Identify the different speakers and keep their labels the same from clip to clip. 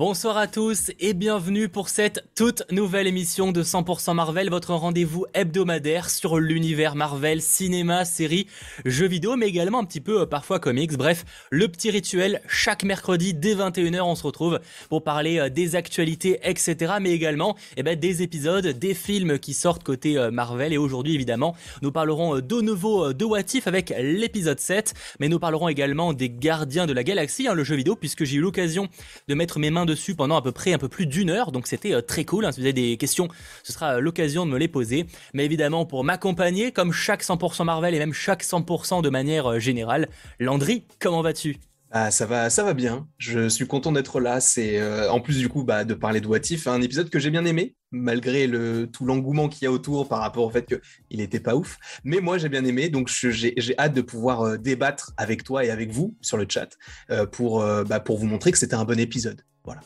Speaker 1: Bonsoir à tous et bienvenue pour cette toute nouvelle émission de 100% Marvel, votre rendez-vous hebdomadaire sur l'univers Marvel, cinéma, séries, jeux vidéo, mais également un petit peu euh, parfois comics. Bref, le petit rituel, chaque mercredi dès 21h, on se retrouve pour parler euh, des actualités, etc. Mais également eh ben, des épisodes, des films qui sortent côté euh, Marvel. Et aujourd'hui, évidemment, nous parlerons de nouveau de What If avec l'épisode 7, mais nous parlerons également des Gardiens de la Galaxie, hein, le jeu vidéo, puisque j'ai eu l'occasion de mettre mes mains dessus pendant à peu près un peu plus d'une heure, donc c'était euh, très cool. Hein. Si vous avez des questions, ce sera euh, l'occasion de me les poser. Mais évidemment, pour m'accompagner, comme chaque 100% Marvel et même chaque 100% de manière euh, générale, Landry, comment vas-tu?
Speaker 2: Ah, ça va, ça va bien. Je suis content d'être là. C'est en plus du coup bah, de parler de What un épisode que j'ai bien aimé, malgré tout l'engouement qu'il y a autour par rapport au fait qu'il n'était pas ouf. Mais moi j'ai bien aimé, donc j'ai hâte de pouvoir débattre avec toi et avec vous sur le chat bah, pour vous montrer que c'était un bon épisode. Voilà.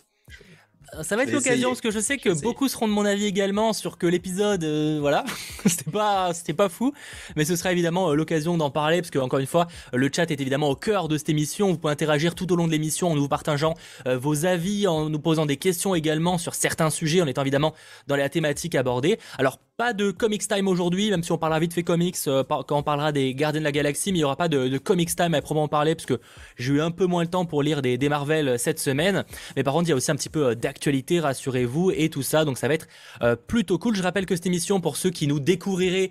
Speaker 1: Ça va être l'occasion parce que je sais que beaucoup seront de mon avis également sur que l'épisode, euh, voilà, c'était pas, c'était pas fou, mais ce sera évidemment euh, l'occasion d'en parler parce que encore une fois, le chat est évidemment au cœur de cette émission. Vous pouvez interagir tout au long de l'émission en nous partageant euh, vos avis, en nous posant des questions également sur certains sujets, en étant évidemment dans les thématiques abordées. Alors pas de Comics Time aujourd'hui, même si on parlera vite fait comics quand on parlera des Gardiens de la Galaxie, mais il y aura pas de, Comics Time à proprement parler parce que j'ai eu un peu moins le temps pour lire des, des Marvel cette semaine. Mais par contre, il y a aussi un petit peu d'actualité rassurez-vous, et tout ça. Donc ça va être euh, plutôt cool. Je rappelle que cette émission, pour ceux qui nous découvriraient,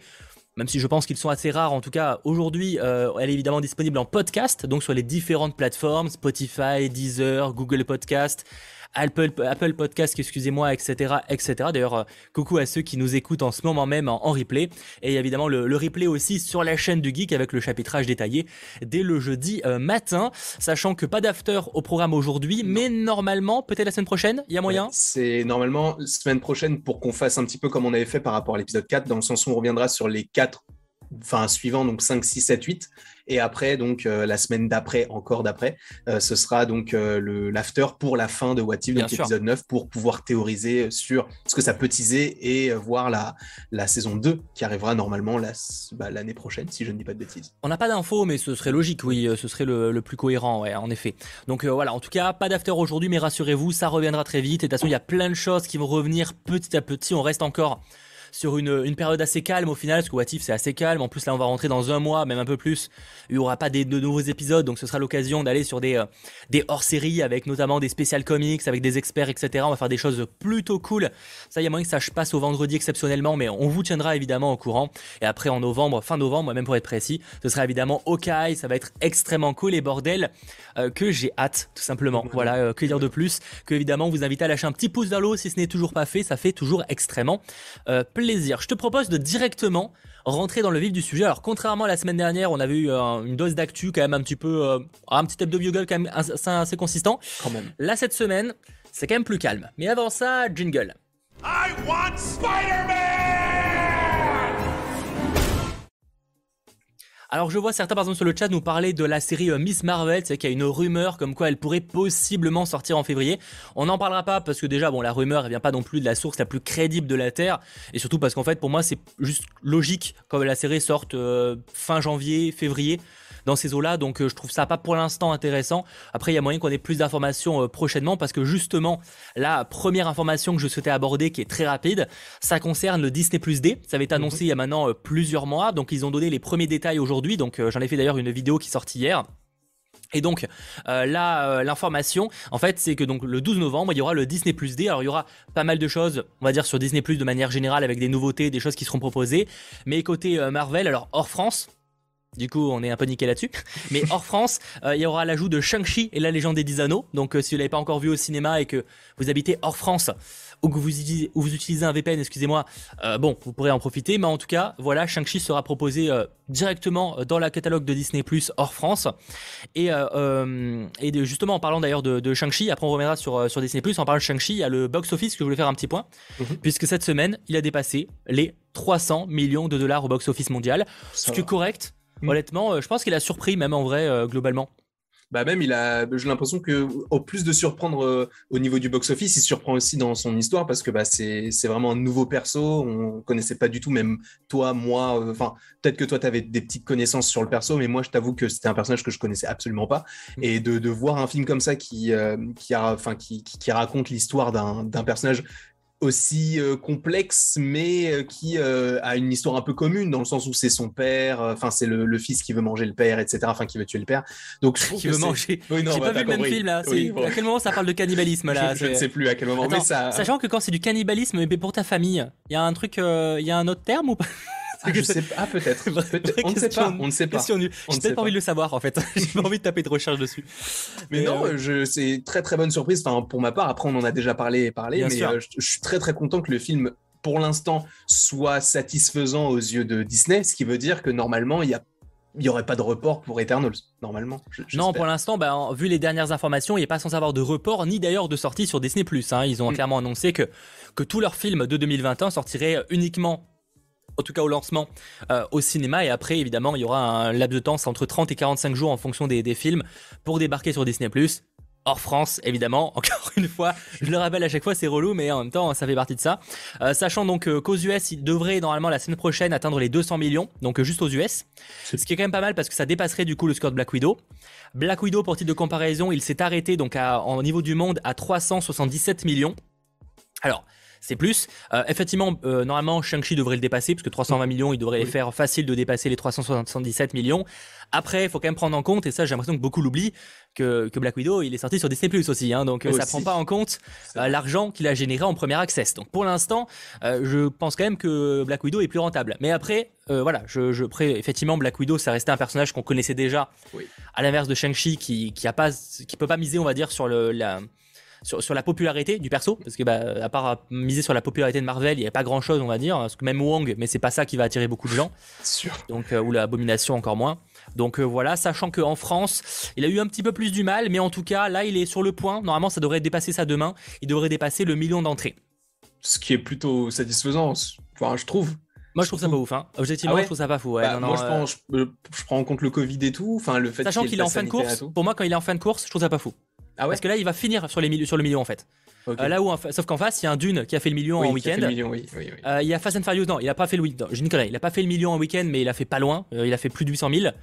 Speaker 1: même si je pense qu'ils sont assez rares, en tout cas aujourd'hui, euh, elle est évidemment disponible en podcast, donc sur les différentes plateformes, Spotify, Deezer, Google Podcast, Apple, Apple Podcast, excusez-moi, etc., etc. D'ailleurs, euh, coucou à ceux qui nous écoutent en ce moment même en, replay. Et évidemment, le, replay aussi sur la chaîne du Geek avec le chapitrage détaillé dès le jeudi euh, matin. Sachant que pas d'after au programme aujourd'hui, mais normalement, peut-être la semaine prochaine, il y a moyen?
Speaker 2: C'est normalement semaine prochaine pour qu'on fasse un petit peu comme on avait fait par rapport à l'épisode 4, dans le sens où on reviendra sur les quatre enfin suivants, donc 5, 6, 7, 8. Et après, donc euh, la semaine d'après, encore d'après, euh, ce sera donc euh, le l'after pour la fin de What If, donc l'épisode 9, pour pouvoir théoriser sur ce que ça peut teaser et voir la, la saison 2 qui arrivera normalement bah, l'année prochaine, si je ne dis pas de bêtises.
Speaker 1: On n'a pas d'infos, mais ce serait logique, oui, ce serait le, plus cohérent, ouais, en effet. Donc voilà, en tout cas, pas d'after aujourd'hui, mais rassurez-vous, ça reviendra très vite. Et de toute façon, il y a plein de choses qui vont revenir petit à petit. On reste encore sur une, période assez calme au final, parce que What c'est assez calme. En plus, là, on va rentrer dans un mois, même un peu plus. Il n'y aura pas de nouveaux épisodes, donc ce sera l'occasion d'aller sur des, euh, des hors-séries avec notamment des spécial comics, avec des experts, etc. On va faire des choses plutôt cool. Ça, il y a moyen que ça passe au vendredi exceptionnellement, mais on vous tiendra évidemment au courant. Et après, en novembre, fin novembre, même pour être précis, ce sera évidemment Hawkeye. Ça va être extrêmement cool et bordel euh, que j'ai hâte, tout simplement. Voilà, euh, que dire de plus? Que évidemment vous invite à lâcher un petit pouce vers l'eau si ce n'est toujours pas fait. Ça fait toujours extrêmement plaisir plaisir. Je te propose de directement rentrer dans le vif du sujet. Alors, contrairement à la semaine dernière, on avait eu euh, une dose d'actu quand même un petit peu, euh, un petit de Bugle quand même assez, consistant.
Speaker 2: Quand même.
Speaker 1: Là, cette semaine, c'est quand même plus calme. Mais avant ça, jingle. I want Spider-Man! Alors je vois certains par exemple sur le chat nous parler de la série euh, Miss Marvel, c'est qu'il y a une rumeur comme quoi elle pourrait possiblement sortir en février. On n'en parlera pas parce que déjà bon la rumeur elle vient pas non plus de la source la plus crédible de la Terre. Et surtout parce qu'en fait pour moi c'est juste logique quand la série sorte euh, fin janvier, février dans ces eaux-là. Donc euh, je trouve ça pas pour l'instant intéressant. Après, il y a moyen qu'on ait plus d'informations euh, prochainement parce que justement, la première information que je souhaitais aborder, qui est très rapide, ça concerne le Disney Plus D. Ça avait été annoncé mhm. il y a maintenant euh, plusieurs mois. Donc ils ont donné les premiers détails aujourd'hui. Donc j'en ai fait d'ailleurs une vidéo qui est sortie hier. Et donc là, l'information, en fait, c'est que donc le 12 novembre, il y aura le Disney Plus D. Alors il y aura pas mal de choses, on va dire sur Disney Plus de manière générale, avec des nouveautés, des choses qui seront proposées. Mais côté Marvel, alors hors France, du coup, on est un peu niqué là-dessus. Mais hors France, euh, il y aura l'ajout de Shang-Chi et la légende des 10 anneaux. Donc, euh, si vous l'avez pas encore vu au cinéma et que vous habitez hors France ou que vous, vous utilisez un VPN, excusez-moi, euh, bon, vous pourrez en profiter. Mais en tout cas, voilà, Shang-Chi sera proposé directement dans la catalogue de Disney Plus hors France. Et, et justement, en parlant d'ailleurs de, Shang-Chi, après on reviendra sur, sur Disney Plus. En parlant de Shang-Chi, il y a le box-office que je voulais faire un petit point, mhm. puisque cette semaine, il a dépassé les 300 millions de dollars au box-office mondial, ce qui est correct Mm. Honnêtement, euh, je pense qu'il a surpris même en vrai euh, globalement.
Speaker 2: Bah même, il a, j'ai l'impression que au plus de surprendre euh, au niveau du box-office, il surprend aussi dans son histoire parce que bah, c'est, c'est vraiment un nouveau perso. On connaissait pas du tout, même toi, moi. euh, Enfin, peut-être que toi, tu avais des petites connaissances sur le perso, mais moi, je t'avoue que c'était un personnage que je connaissais absolument pas.
Speaker 1: Mm.
Speaker 2: Et de, de voir un film comme ça qui, euh, qui, a, enfin, qui, qui, qui raconte l'histoire d'un, d'un personnage aussi euh, complexe, mais euh, qui euh, a une histoire un peu commune dans le sens où c'est son père, enfin c'est le, le fils qui veut manger le père, etc. Enfin qui veut tuer le père. Donc je
Speaker 1: Qui veut manger.
Speaker 2: Oui, non,
Speaker 1: J'ai
Speaker 2: bah,
Speaker 1: pas vu le même film là. C'est-
Speaker 2: Oui, bon.
Speaker 1: À quel moment ça parle de cannibalisme là
Speaker 2: je, je ne sais plus à quel moment, mais
Speaker 1: Attends,
Speaker 2: ça.
Speaker 1: Sachant que quand c'est du cannibalisme, mais pour ta famille, il y a un truc, il y a un autre terme ou pas?
Speaker 2: Ah, je sais pas, ah, peut-être. On ne sait pas. On ne sait pas.
Speaker 1: Question J'ai peut-être pas envie de le savoir en fait. J'ai pas envie de taper de recherche dessus.
Speaker 2: Mais non,
Speaker 1: euh,
Speaker 2: je, c'est très très bonne surprise. Enfin, pour ma part, après on en a déjà parlé et parlé,
Speaker 1: Bien
Speaker 2: mais
Speaker 1: sûr.
Speaker 2: euh, je, je suis très très content que le film, pour l'instant, soit satisfaisant aux yeux de Disney, ce qui veut dire que normalement il y a il y aurait pas de report pour Eternals, normalement.
Speaker 1: Non, pour l'instant, bah, vu les dernières informations, il n'y a pas censé avoir de report ni d'ailleurs de sortie sur Disney+. Hein. Ils ont
Speaker 2: Mm.
Speaker 1: clairement annoncé que, que tous leurs films de 2021 sortiraient uniquement, en tout cas au lancement, euh, au cinéma. Et après, évidemment, il y aura un laps de temps, c'est entre 30 et 45 jours en fonction des, des films, pour débarquer sur Disney+. Hors France, évidemment. Encore une fois, je le rappelle à chaque fois, c'est relou, mais en même temps, ça fait partie de ça. Euh, sachant donc euh, qu'aux US, il devrait normalement la semaine prochaine atteindre les 200 millions, donc juste aux US. Ce qui est quand même pas mal parce que ça dépasserait du coup le score de Black Widow. Black Widow, pour titre de comparaison, il s'est arrêté donc à, en niveau du monde à 377 millions. Alors, c'est plus. Euh, effectivement, euh, normalement, Shang-Chi devrait le dépasser, parce que 320 millions, il devrait les faire facile de dépasser les 377 millions. Après, il faut quand même prendre en compte, et ça, j'ai l'impression que beaucoup l'oublient, que, que Black Widow, il est sorti sur Disney Plus aussi, hein, donc euh, ça
Speaker 2: Aussi.
Speaker 1: prend pas en compte euh, l'argent qu'il a généré en premier access. Donc pour l'instant, euh, je pense quand même que Black Widow est plus rentable. Mais après, euh, voilà, je, je pré- effectivement Black Widow, ça restait un personnage qu'on connaissait déjà.
Speaker 2: Oui.
Speaker 1: À l'inverse de Shang-Chi, qui qui a pas, qui peut pas miser, on va dire, sur le la sur, sur la popularité du perso, parce que bah, à part euh, miser sur la popularité de Marvel, il n'y a pas grand chose, on va dire, parce que même Wong, mais c'est pas ça qui va attirer beaucoup de gens
Speaker 2: sûr.
Speaker 1: donc euh, ou l'abomination encore moins. Donc euh, voilà, sachant qu'en France, il a eu un petit peu plus du mal, mais en tout cas, là, il est sur le point. Normalement, ça devrait dépasser ça demain. Il devrait dépasser le million d'entrées.
Speaker 2: Ce qui est plutôt satisfaisant, enfin, je trouve.
Speaker 1: Moi, je trouve ça pas ouf. Hein. Objectivement,
Speaker 2: Ah ouais
Speaker 1: je trouve ça pas fou. Ouais,
Speaker 2: Bah,
Speaker 1: non, non,
Speaker 2: moi, je, prends, je, je prends en compte le Covid et tout, enfin le fait
Speaker 1: Sachant
Speaker 2: qu'il
Speaker 1: est en fin de course, pour moi, quand il est en fin de course, je trouve ça pas fou.
Speaker 2: Ah ouais.
Speaker 1: Parce que là, il va finir sur, les milli- sur le million en fait. Euh, là où, en fa- sauf qu'en face, il y a un Dune qui a fait le million
Speaker 2: Oui,
Speaker 1: en week-end.
Speaker 2: oui, oui.
Speaker 1: Euh, il y a Fast and Furious, non, il a pas fait le week J'ai une connerie, il a pas fait le million en week-end, mais il a fait pas loin. Euh, il a fait plus de 800 000.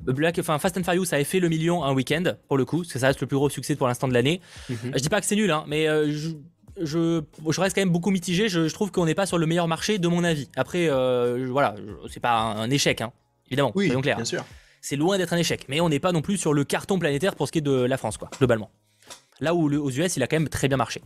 Speaker 1: Black, enfin Fast and Furious avait fait le million un week-end pour le coup, parce que ça reste le plus gros succès pour l'instant de l'année.
Speaker 2: Mhm.
Speaker 1: Je dis pas que c'est nul, hein, mais je, je, je reste quand même beaucoup mitigé. Je, je trouve qu'on n'est pas sur le meilleur marché, de mon avis. Après, voilà, c'est pas un, un échec, hein, évidemment.
Speaker 2: Oui,
Speaker 1: soyons clairs.
Speaker 2: bien sûr.
Speaker 1: C'est loin d'être un échec, mais on n'est pas non plus sur le carton planétaire pour ce qui est de la France, quoi, globalement. Là où aux US, il a quand même très bien marché.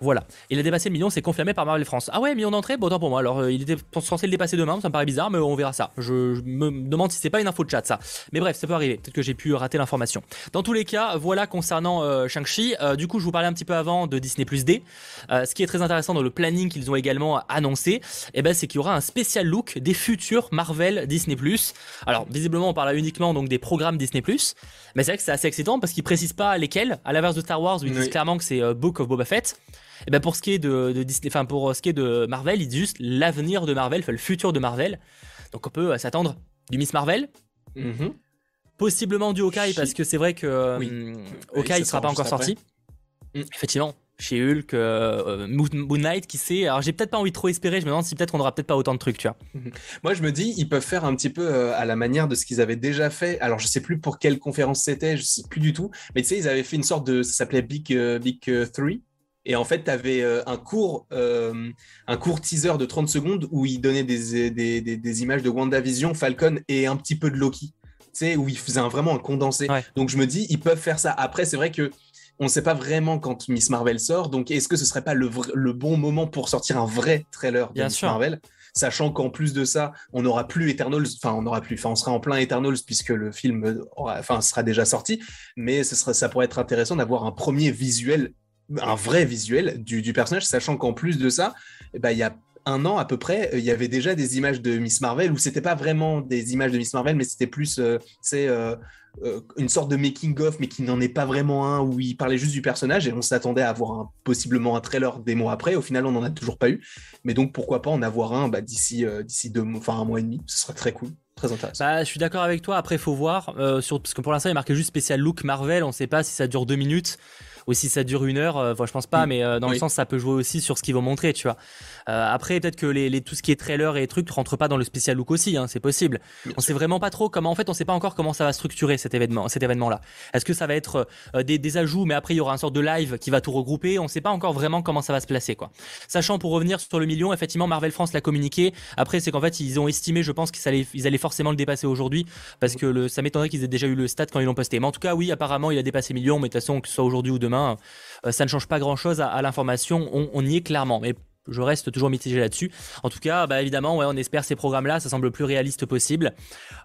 Speaker 1: Voilà. Il a dépassé le million, c'est confirmé par Marvel France. Ah ouais, million d'entrées, bon, autant pour moi. Alors, euh, il était censé le dépasser demain, ça me paraît bizarre, mais on verra ça. Je, je me demande si c'est pas une info de chat, ça. Mais bref, ça peut arriver. Peut-être que j'ai pu rater l'information. Dans tous les cas, voilà concernant euh, Shang-Chi. Euh, du coup, je vous parlais un petit peu avant de Disney Plus D. Ce qui est très intéressant dans le planning qu'ils ont également annoncé, eh ben, c'est qu'il y aura un spécial look des futurs Marvel Disney Plus. Alors, visiblement, on parle uniquement donc des programmes Disney Plus. Mais c'est vrai que c'est assez excitant parce qu'ils précisent pas lesquels. À l'inverse de Star Wars, où ils disent clairement que c'est Book of Boba Fett. Et ben pour ce qui est de, de Disney, enfin pour euh, ce qui est de Marvel, ils disent juste l'avenir de Marvel, enfin le futur de Marvel. Donc on peut euh, s'attendre du Miss Marvel,
Speaker 2: Mhm.
Speaker 1: possiblement du Hawkeye parce que c'est vrai que euh,
Speaker 2: Oui.
Speaker 1: Hawkeye ne sera pas encore sorti.
Speaker 2: Mm.
Speaker 1: Effectivement, chez Hulk, euh, Moon Knight, qui sait. Alors j'ai peut-être pas envie de trop espérer. Je me demande si peut-être on aura peut-être pas autant de trucs, tu vois.
Speaker 2: Moi, je me dis, ils peuvent faire un petit peu euh, à la manière de ce qu'ils avaient déjà fait. Alors, je sais plus pour quelle conférence c'était, je sais plus du tout. Mais tu sais, ils avaient fait une sorte de, ça s'appelait Big euh, Big Three. Et en fait, tu avais un court, euh, un court teaser de 30 secondes où ils donnaient des, des, des, des images de WandaVision, Falcon et un petit peu de Loki. Tu sais, où ils faisaient un- vraiment un condensé.
Speaker 1: Ouais.
Speaker 2: Donc, je me dis, ils peuvent faire ça. Après, c'est vrai que on ne sait pas vraiment quand Miss Marvel sort. Donc, est-ce que ce serait pas le, le bon moment pour sortir un vrai trailer de
Speaker 1: Bien
Speaker 2: Miss
Speaker 1: sûr.
Speaker 2: Marvel? Sachant qu'en plus de ça, on n'aura plus Eternals, enfin on n'aura plus, enfin on sera en plein Eternals puisque le film aura- enfin, sera déjà sorti, mais ce ça pourrait être intéressant d'avoir un premier visuel, un vrai visuel du, du personnage, sachant qu'en plus de ça, eh ben, il y a un an à peu près, euh, il y avait déjà des images de Miss Marvel où c'était pas vraiment des images de Miss Marvel, mais c'était plus, euh, c'est euh, une sorte de making of, mais qui n'en est pas vraiment un où il parlait juste du personnage et on s'attendait à avoir un- possiblement un trailer des mois après. Au final, on n'en a toujours pas eu. Mais donc pourquoi pas en avoir un bah, d'ici d'ici deux enfin un mois et demi, ce serait très cool. Très intéressant.
Speaker 1: Bah, je suis d'accord avec toi. Après, faut voir. sur, parce que pour l'instant, il est marqué juste spécial look Marvel. On ne sait pas si ça dure deux minutes ou si ça dure une heure. Enfin, je pense pas, mm. mais dans le sens, ça peut jouer aussi sur ce qu'ils vont montrer, tu vois. Euh, après, peut-être que les, tout ce qui est trailer et trucs rentre pas dans le spécial look aussi, hein, c'est possible. on sait vraiment pas trop comment, en fait, on sait pas encore comment ça va structurer cet événement, cet événement-là. Est-ce que ça va être euh, des, ajouts, mais après il y aura un sort de live qui va tout regrouper? On sait pas encore vraiment comment ça va se placer, quoi. Sachant pour revenir sur le million, effectivement, Marvel France l'a communiqué. Après, c'est qu'en fait, ils ont estimé, je pense qu'ils allaient, ils allaient forcément le dépasser aujourd'hui, parce que le, ça m'étonnerait qu'ils aient déjà eu le stade quand ils l'ont posté. Mais en tout cas, oui, apparemment, il a dépassé million, mais de toute façon, que ce soit aujourd'hui ou demain, euh, ça ne change pas grand-chose à, l'information. On, on, y est clairement. Mais je reste toujours mitigé là-dessus. En tout cas, bah, évidemment, ouais, on espère ces programmes-là, ça semble le plus réaliste possible.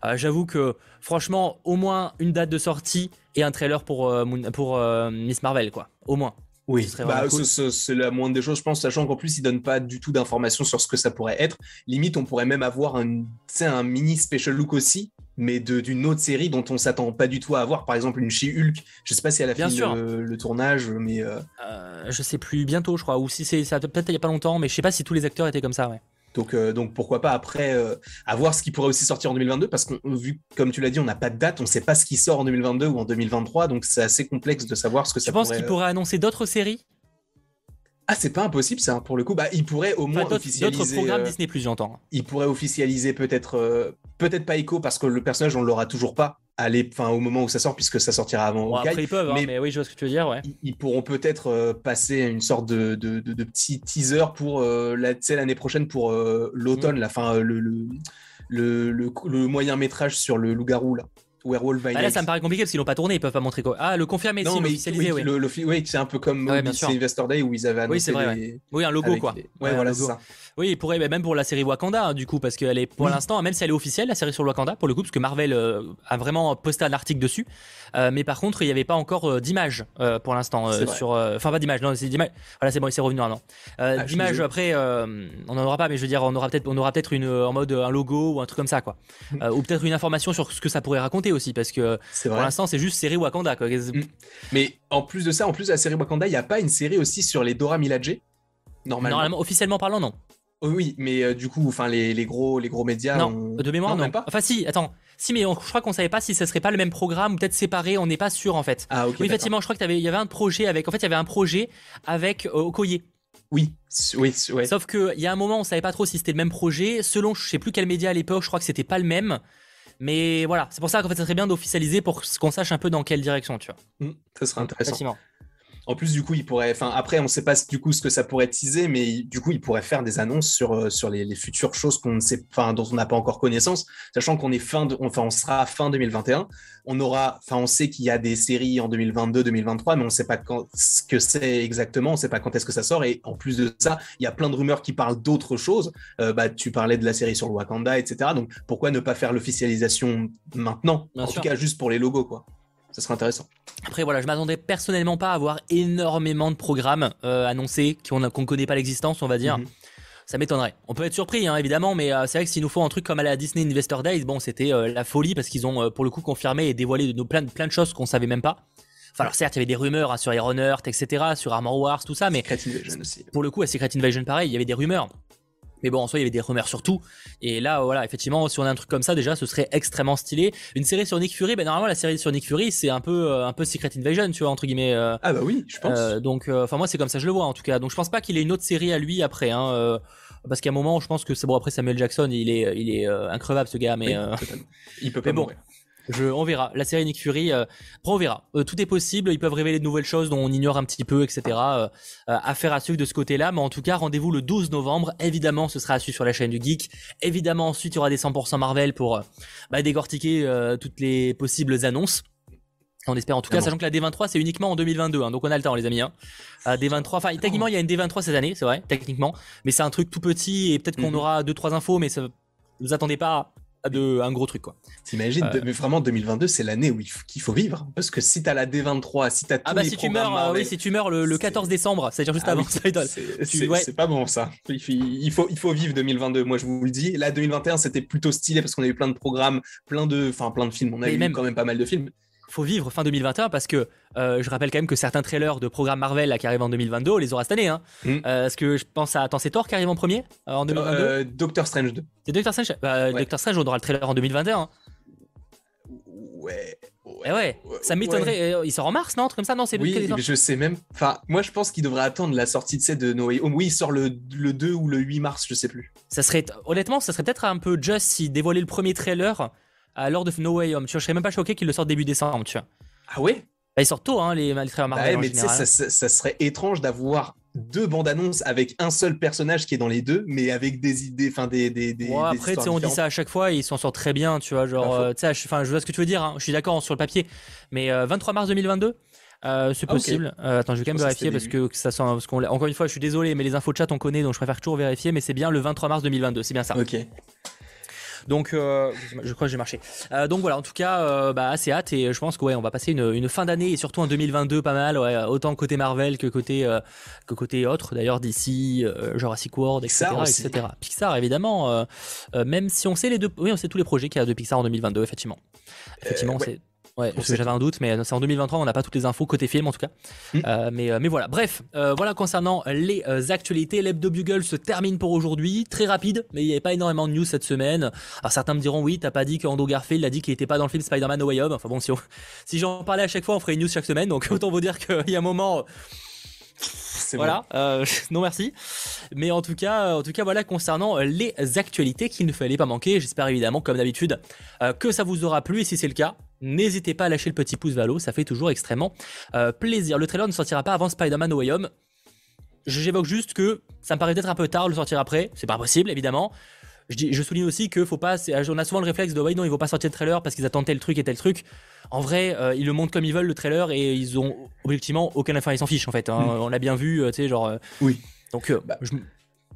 Speaker 1: Euh, j'avoue que, franchement, au moins une date de sortie et un trailer pour, euh, pour euh, Miss Marvel, quoi. Au moins.
Speaker 2: Oui, bah, c'est la moindre des choses, je pense, sachant qu'en plus, ils donnent pas du tout d'informations sur ce que ça pourrait être. Limite, on pourrait même avoir un, un mini special look aussi, mais d'une autre série dont on s'attend pas du tout à avoir. Par exemple, une She-Hulk. Je sais pas si elle a fini le, le, tournage, mais. Euh...
Speaker 1: Euh, je sais plus, bientôt, je crois. Ou si c'est peut-être il y a pas longtemps, mais je sais pas si tous les acteurs étaient comme ça, ouais.
Speaker 2: Donc, euh, donc pourquoi pas après euh, avoir ce qui pourrait aussi sortir en 2022 parce qu'on vu comme tu l'as dit on n'a pas de date on sait pas ce qui sort en 2022 ou en 2023 donc c'est assez complexe de savoir ce que ça
Speaker 1: pourrait.
Speaker 2: Tu
Speaker 1: penses qu'il pourrait annoncer d'autres séries?
Speaker 2: Ah, c'est pas impossible, ça, pour le coup. Bah, il pourrait au moins officialiser.
Speaker 1: D'autres programmes Disney Plus, j'entends.
Speaker 2: Il pourrait officialiser peut-être, peut-être pas Echo parce que le personnage on l'aura toujours pas enfin au moment où ça sort, puisque ça sortira avant.
Speaker 1: après ils peuvent, hein, mais, oui, je vois ce que tu veux dire. Ouais.
Speaker 2: Ils, pourront peut-être euh, passer une sorte de, de, de, petit teaser pour euh, l'année prochaine pour euh, l'automne, mm. la fin, le, le, le, le, moyen métrage sur le loup-garou là. Werewolf by
Speaker 1: ah, Là, ça me paraît compliqué parce qu'ils n'ont pas tourné, ils peuvent pas montrer quoi. Ah, le confirmer, non, mais officialisé,
Speaker 2: oui. Le, oui, c'est un peu comme ouais, Investor Day où ils avaient annoncé.
Speaker 1: Oui, c'est vrai. Oui, un logo quoi.
Speaker 2: Ouais, voilà, c'est ça.
Speaker 1: Oui, il pourrait, même pour la série Wakanda, hein, du coup, parce qu'elle est pour l'instant, même si elle est officielle, la série sur Wakanda, pour le coup, parce que Marvel euh, a vraiment posté un article dessus. Euh, mais par contre, il n'y avait pas encore euh, d'image pour l'instant sur. Enfin, pas d'image, non, c'est d'image. Voilà, c'est bon, il s'est revenu un an. Ah, d'image, après, on n'en aura pas, mais je veux dire, on aura peut-être, on aura peut-être une en mode un logo ou un truc comme ça, quoi. Mm. ou peut-être une information sur ce que ça pourrait raconter aussi, parce que pour l'instant, c'est juste série Wakanda, quoi. Mm.
Speaker 2: Mais en plus de ça, en plus de la série Wakanda, il n'y a pas une série aussi sur les Dora Milaje?
Speaker 1: Normalement. Normalement, officiellement parlant, non.
Speaker 2: Oui, mais euh, du coup, enfin les, les, gros les gros médias.
Speaker 1: Non, de mémoire non. Pas? Enfin si, attends. Si, mais je crois qu'on savait pas si ce serait pas le même programme ou peut-être séparé. On n'est pas sûr en fait.
Speaker 2: Ah ok.
Speaker 1: Oui, effectivement, je crois qu'il y avait un projet avec. En fait, il y avait un projet avec euh, Okoye.
Speaker 2: Oui, oui, ouais.
Speaker 1: Sauf qu'il y a un moment, on savait pas trop si c'était le même projet. Selon, je sais plus quel média à l'époque, je crois que c'était pas le même. Mais voilà, c'est pour ça qu'en fait, ça serait bien d'officialiser pour qu'on sache un peu dans quelle direction, tu vois.
Speaker 2: Mmh, ça serait intéressant. En plus, du coup, il pourrait. Enfin, après, on ne sait pas du coup ce que ça pourrait teaser, mais du coup, il pourrait faire des annonces sur, euh, sur les, futures choses qu'on ne sait, enfin, dont on n'a pas encore connaissance, sachant qu'on est fin, de, enfin, on sera fin 2021. On aura, enfin, on sait qu'il y a des séries en 2022, 2023, mais on ne sait pas quand, ce que c'est exactement. On ne sait pas quand est-ce que ça sort. Et en plus de ça, il y a plein de rumeurs qui parlent d'autres choses. Euh, bah, tu parlais de la série sur le Wakanda, etc. Donc, pourquoi ne pas faire l'officialisation maintenant? En tout cas, juste pour les logos, quoi ça serait intéressant.
Speaker 1: Après voilà, je m'attendais personnellement pas à avoir énormément de programmes euh, annoncés qu'on ne connaît pas l'existence, on va dire. Mhm. Ça m'étonnerait. On peut être surpris, hein, évidemment, mais euh, c'est vrai que s'il nous faut un truc comme à la Disney Investor Days, bon, c'était euh, la folie parce qu'ils ont pour le coup confirmé et dévoilé de, plein, plein de choses qu'on savait même pas. Enfin, alors certes, il y avait des rumeurs hein, sur Iron Earth, etc., sur Armor Wars, tout ça, mais pour le coup, à Secret Invasion, pareil, il y avait des rumeurs. Mais bon, en soi, il y avait des rumeurs sur tout. Et là, voilà, effectivement, si on a un truc comme ça, déjà, ce serait extrêmement stylé. Une série sur Nick Fury, ben normalement, la série sur Nick Fury, c'est un peu, euh, un peu Secret Invasion, tu vois, entre guillemets. Euh,
Speaker 2: ah bah oui, je pense.
Speaker 1: Euh, donc, enfin, moi, c'est comme ça, je le vois, en tout cas. Donc, je pense pas qu'il ait une autre série à lui après, hein. parce qu'à un moment, je pense que c'est bon. Après Samuel Jackson, il est, il est increvable ce gars, mais
Speaker 2: il peut pas bon,
Speaker 1: on verra. La série Nick Fury, euh, on verra. Euh, tout est possible. Ils peuvent révéler de nouvelles choses dont on ignore un petit peu, etc. Euh, affaire à suivre de ce côté-là. Mais en tout cas, rendez-vous le 12 novembre. Évidemment, ce sera à suivre sur la chaîne du Geek. Évidemment, ensuite, il y aura des 100% Marvel pour bah, décortiquer toutes les possibles annonces. On espère en tout cas, sachant que la D23 c'est uniquement en 2022, hein, donc on a le temps les amis. Hein. D23, enfin techniquement il y a une D23 cette année, c'est vrai, techniquement, mais c'est un truc tout petit et peut-être qu'on mhm. aura deux trois infos, mais ça, vous attendez pas de un gros truc quoi.
Speaker 2: T'imagines, euh. mais vraiment 2022 c'est l'année où il faut vivre parce que si t'as la D23, si t'as
Speaker 1: ah bah si tu meurs, euh, oui si tu meurs le, 14 décembre, c'est-à-dire juste ah avant,
Speaker 2: c'est pas bon ça. Il faut il faut vivre 2022. Moi je vous le dis. Là 2021 c'était plutôt stylé parce qu'on a eu plein de programmes, plein de enfin plein de films. On a eu quand même pas mal de films.
Speaker 1: Faut vivre fin 2021 parce que euh, je rappelle quand même que certains trailers de programmes Marvel là, qui arrivent en 2022, on les aura cette année. Hein.
Speaker 2: Mm.
Speaker 1: Euh, ce que je pense à. Attends, c'est Thor qui arrive en premier euh, en 2022
Speaker 2: Euh, Doctor Strange 2.
Speaker 1: C'est Doctor Strange bah,
Speaker 2: Ouais.
Speaker 1: Doctor Strange, on aura le trailer en 2021.
Speaker 2: Ouais.
Speaker 1: Eh ouais, ça m'étonnerait. euh, Il sort en mars, non Un truc comme ça Non, c'est
Speaker 2: Oui, mais je sais même. Enfin, moi, je pense qu'il devrait attendre la sortie de cette de No Way Home. Oui, il sort le, le 2 ou le 8 mars, je sais plus.
Speaker 1: Ça serait. Honnêtement, ça serait peut-être un peu just s'il dévoilait le premier trailer à l'heure de No Way Home. Tu vois, je serais même pas choqué qu'il le sorte début décembre, tu vois.
Speaker 2: Ah ouais?
Speaker 1: Bah, ils sortent tôt, hein, les, les trailers
Speaker 2: Bah
Speaker 1: Marvel.
Speaker 2: ouais,
Speaker 1: en
Speaker 2: mais tu sais,
Speaker 1: général.
Speaker 2: ça, ça- ça serait étrange d'avoir deux bandes annonces avec un seul personnage qui est dans les deux, mais avec des idées, enfin des, des, des,
Speaker 1: Ouais, après, tu sais,
Speaker 2: histoires
Speaker 1: on dit ça à chaque fois et ils s'en sortent très bien, tu vois. Genre,
Speaker 2: faux.
Speaker 1: euh, tu sais, je- vois ce que tu veux dire, hein, je suis d'accord sur le papier. Mais euh, 23 mars 2022, euh, c'est
Speaker 2: Ah,
Speaker 1: possible. Euh, attends, je vais quand même vérifier parce que, que ça sent. Parce qu'on encore une fois, je suis désolé, mais les infos de chat on connaît donc je préfère toujours vérifier. Mais c'est bien le 23 mars 2022, c'est bien ça.
Speaker 2: Ok.
Speaker 1: Donc, euh, je crois que j'ai marché. Euh, donc voilà, en tout cas, euh, bah, assez hâte et je pense que ouais, on va passer une, une fin d'année et surtout en 2022 pas mal, ouais, autant côté Marvel que côté que côté autre. D'ailleurs, d'ici Jurassic World, etc., etc. Pixar évidemment, même si on sait les deux, oui, on sait tous les projets qu'il y a de Pixar en 2022, effectivement. Effectivement,
Speaker 2: ouais.
Speaker 1: Ouais, parce que j'avais un doute, mais c'est en 2023, on n'a pas toutes les infos côté film en tout cas.
Speaker 2: Mm.
Speaker 1: Euh, mais, euh, mais voilà, bref, euh, voilà concernant les euh, actualités. L'Hebdo Bugle se termine pour aujourd'hui, très rapide, mais il n'y avait pas énormément de news cette semaine. Alors certains me diront, oui, t'as pas dit qu'Andrew Garfield a dit qu'il était pas dans le film Spider-Man No Way Home. Enfin bon, si, on- si j'en parlais à chaque fois, on ferait une news chaque semaine, donc autant vous dire qu'il y a un moment. Voilà, euh, non merci. Mais en tout cas, en tout cas, voilà concernant les actualités qu'il ne fallait pas manquer. J'espère évidemment, comme d'habitude, euh, que ça vous aura plu. Et si c'est le cas, n'hésitez pas à lâcher le petit pouce haut, ça fait toujours extrêmement euh, plaisir. Le trailer ne sortira pas avant Spider-Man No Way Home. J'évoque juste que ça me paraît peut-être un peu tard de le sortir après. C'est pas possible, évidemment. Je, dis- je souligne aussi que faut pas. c'est- On a souvent le réflexe de ouais, non, ils vont pas sortir le trailer parce qu'ils attendent tel truc et tel truc. En vrai, euh, ils le montrent comme ils veulent le trailer et ils ont objectivement aucun. Enfin, ils s'en fichent en fait. hein.
Speaker 2: Mm.
Speaker 1: On l'a bien vu, euh, tu sais, genre. euh,
Speaker 2: Oui.
Speaker 1: Donc, euh,
Speaker 2: Bah,
Speaker 1: je-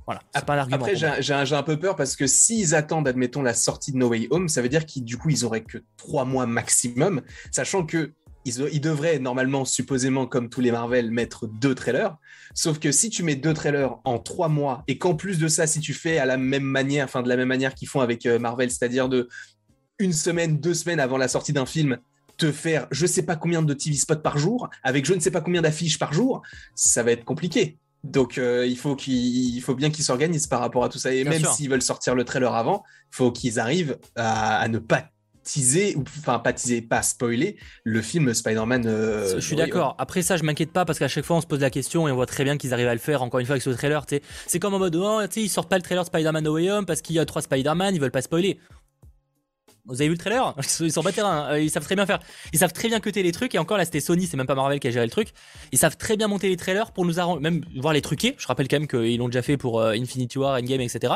Speaker 1: voilà, c'est pas un argument.
Speaker 2: Après, un- j'ai un peu peur parce que s'ils attendent, admettons, la sortie de No Way Home, ça veut dire qu'ils du coup, ils auraient que trois mois maximum, sachant que ils, ils devraient normalement, supposément, comme tous les Marvel, mettre deux trailers. Sauf que si tu mets deux trailers en trois mois et qu'en plus de ça, si tu fais à la même manière, enfin de la même manière qu'ils font avec euh, Marvel, c'est-à-dire de une semaine, deux semaines avant la sortie d'un film, te faire je sais pas combien de TV spots par jour, avec je ne sais pas combien d'affiches par jour, ça va être compliqué. Donc euh, il faut qu'il il faut bien qu'ils s'organisent par rapport à tout ça. Et
Speaker 1: Bien
Speaker 2: même s'ils veulent sortir le trailer avant, il faut qu'ils arrivent à, à ne pas teaser, ou enfin pas teaser, pas spoiler le film Spider-Man. euh,
Speaker 1: je suis d'accord. Après ça, je m'inquiète pas parce qu'à chaque fois, on se pose la question et on voit très bien qu'ils arrivent à le faire. Encore une fois avec ce trailer, c'est comme en mode, oh, ils sortent pas le trailer de Spider-Man No Way Home parce qu'il y a trois Spider-Man, ils veulent pas spoiler. Vous avez vu le trailer? Ils sont pas terrain. euh, Ils savent très bien faire. Ils savent très bien cuter les trucs. Et encore là, c'était Sony, c'est même pas Marvel qui a géré le truc. Ils savent très bien monter les trailers pour nous arranger, même voir les truquer. Je rappelle quand même qu'ils l'ont déjà fait pour euh, Infinity War, Endgame, etc.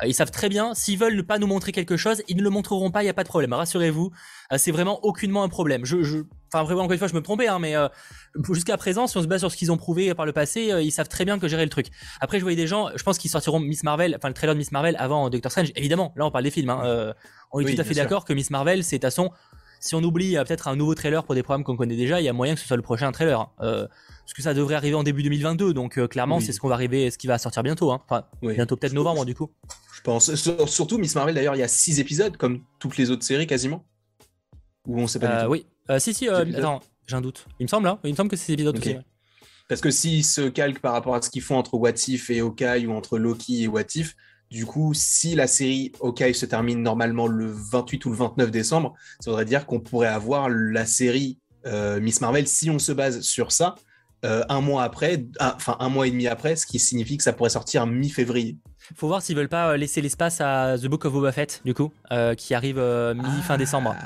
Speaker 1: Euh, Ils savent très bien, s'ils veulent ne pas nous montrer quelque chose, ils ne le montreront pas, il n'y a pas de problème. Rassurez-vous, euh, c'est vraiment aucunement un problème. Je, je... Enfin, vraiment, encore une fois, je me trompais, hein, mais euh, jusqu'à présent, si on se base sur ce qu'ils ont prouvé par le passé, euh, ils savent très bien que gérer le truc. Après, je voyais des gens, je pense qu'ils sortiront Miss Marvel, enfin le trailer de Miss Marvel avant Doctor Strange. Évidemment, là, on parle des films. Hein, euh, on est
Speaker 2: Oui,
Speaker 1: tout à fait d'accord que Miss Marvel, c'est à son. Si on oublie euh, peut-être un nouveau trailer pour des programmes qu'on connaît déjà, il y a moyen que ce soit le prochain trailer. hein. Euh, parce que ça devrait arriver en début 2022, donc euh, clairement,
Speaker 2: Oui.
Speaker 1: c'est ce qu'on va arriver, ce qui va sortir bientôt. Hein. Enfin,
Speaker 2: Oui.
Speaker 1: bientôt peut-être
Speaker 2: Je-
Speaker 1: novembre du coup.
Speaker 2: Je pense. Sur- Surtout Miss Marvel, d'ailleurs, il y a six épisodes, comme toutes les autres séries quasiment. Ou on sait pas
Speaker 1: Euh,
Speaker 2: du tout.
Speaker 1: oui. Euh, si, si, euh, attends, j'ai un doute. Il me semble, hein. Il me semble que c'est ces épisodes
Speaker 2: Ok.
Speaker 1: aussi. ouais.
Speaker 2: Parce que s'ils se calquent par rapport à ce qu'ils font entre What If et Hawkeye ou entre Loki et What If, du coup, si la série Hawkeye se termine normalement le 28 ou le 29 décembre, ça voudrait dire qu'on pourrait avoir la série euh, Miss Marvel, si on se base sur ça, euh, un mois après, ah, enfin un mois et demi après, ce qui signifie que ça pourrait sortir mi-février.
Speaker 1: Faut voir s'ils veulent pas euh, laisser l'espace à The Book of Boba Fett, du coup, euh, qui arrive mi-fin décembre.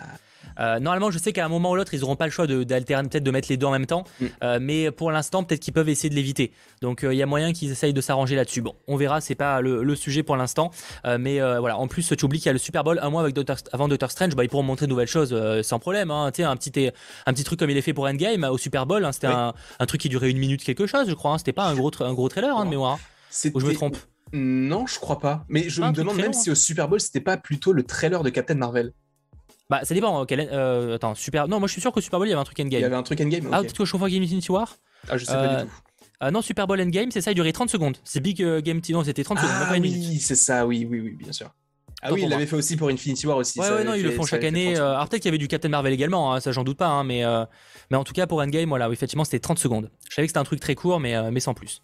Speaker 1: Euh, normalement, je sais qu'à un moment ou l'autre, ils auront pas le choix de- d'alterner, peut-être de mettre les deux en même temps.
Speaker 2: Mm.
Speaker 1: Euh, mais pour l'instant, peut-être qu'ils peuvent essayer de l'éviter. Donc, euh, il y a moyen qu'ils essayent de s'arranger là-dessus. Bon, on verra, c'est pas le, le sujet pour l'instant. Mais voilà, en plus, tu oublies qu'il y a le Super Bowl un mois avec Doctor, avant Doctor Strange. Bah, ils pourront montrer de nouvelles choses sans problème. Hein. Un petit, un petit truc comme il est fait pour Endgame au Super Bowl. hein. C'était
Speaker 2: Oui.
Speaker 1: un, un truc qui durait une minute quelque chose, je crois. hein. C'était pas un gros, tra- un gros trailer hein, de mémoire. Ou je me trompe
Speaker 2: Non, je crois pas. Mais je
Speaker 1: Ah,
Speaker 2: me demande même
Speaker 1: long,
Speaker 2: si au Super Bowl, c'était pas plutôt le trailer de Captain Marvel.
Speaker 1: Bah, ça dépend. euh, quel- euh, attends, Super. Non, moi je suis sûr qu'au Super Bowl il y avait un truc
Speaker 2: Il y
Speaker 1: Endgame.
Speaker 2: avait un truc Endgame
Speaker 1: Ah,
Speaker 2: ok.
Speaker 1: peut-être que je confonds avec Infinity War
Speaker 2: Ah, je sais
Speaker 1: Euh,
Speaker 2: pas du tout.
Speaker 1: Ah non, Super Bowl Endgame, c'est ça, il durait 30 secondes. C'est Big euh, Game. Non, c'était 30 secondes,
Speaker 2: Ah oui, c'est ça, oui, oui, oui, bien sûr. Ah oui, il l'avait fait aussi pour Infinity War aussi.
Speaker 1: Ouais, ouais non, ils le font chaque année. Euh, alors peut-être qu'il y avait du Captain Marvel également, hein, ça j'en doute pas, hein, mais, euh, mais en tout cas pour Endgame, voilà, effectivement c'était 30 secondes. Je savais que c'était un truc très court, mais, euh, mais sans plus.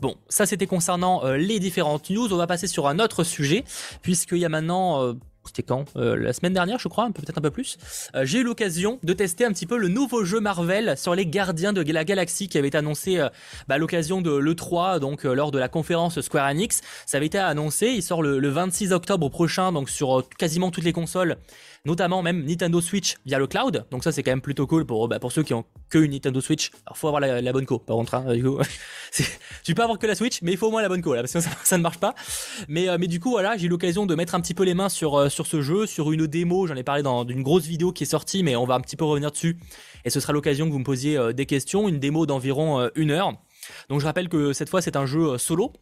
Speaker 1: Bon, ça c'était concernant les différentes news. On va passer sur un autre sujet, puisqu'il y a maintenant c'était quand? Euh, La semaine dernière, je crois, peut-être un peu plus. Euh, j'ai eu l'occasion de tester un petit peu le nouveau jeu Marvel sur les Gardiens de la Galaxie qui avait été annoncé euh, bah, à l'occasion de l'E3, donc lors de la conférence Square Enix. Ça avait été annoncé, il sort le, le 26 octobre prochain, donc sur quasiment toutes les consoles notamment même Nintendo Switch via le cloud. Donc ça c'est quand même plutôt cool pour, bah, pour ceux qui ont que une Nintendo Switch. Alors faut avoir la, bonne co par contre. Hein, tu peux avoir que la Switch, mais il faut au moins la bonne co là, parce que ça, ne marche pas. Mais, euh, mais du coup voilà, j'ai eu l'occasion de mettre un petit peu les mains sur, euh, sur ce jeu, sur une démo. J'en ai parlé dans une grosse vidéo qui est sortie, mais on va un petit peu revenir dessus. Et ce sera l'occasion que vous me posiez euh, des questions. Une démo d'environ une heure. Donc je rappelle que cette fois c'est un jeu solo.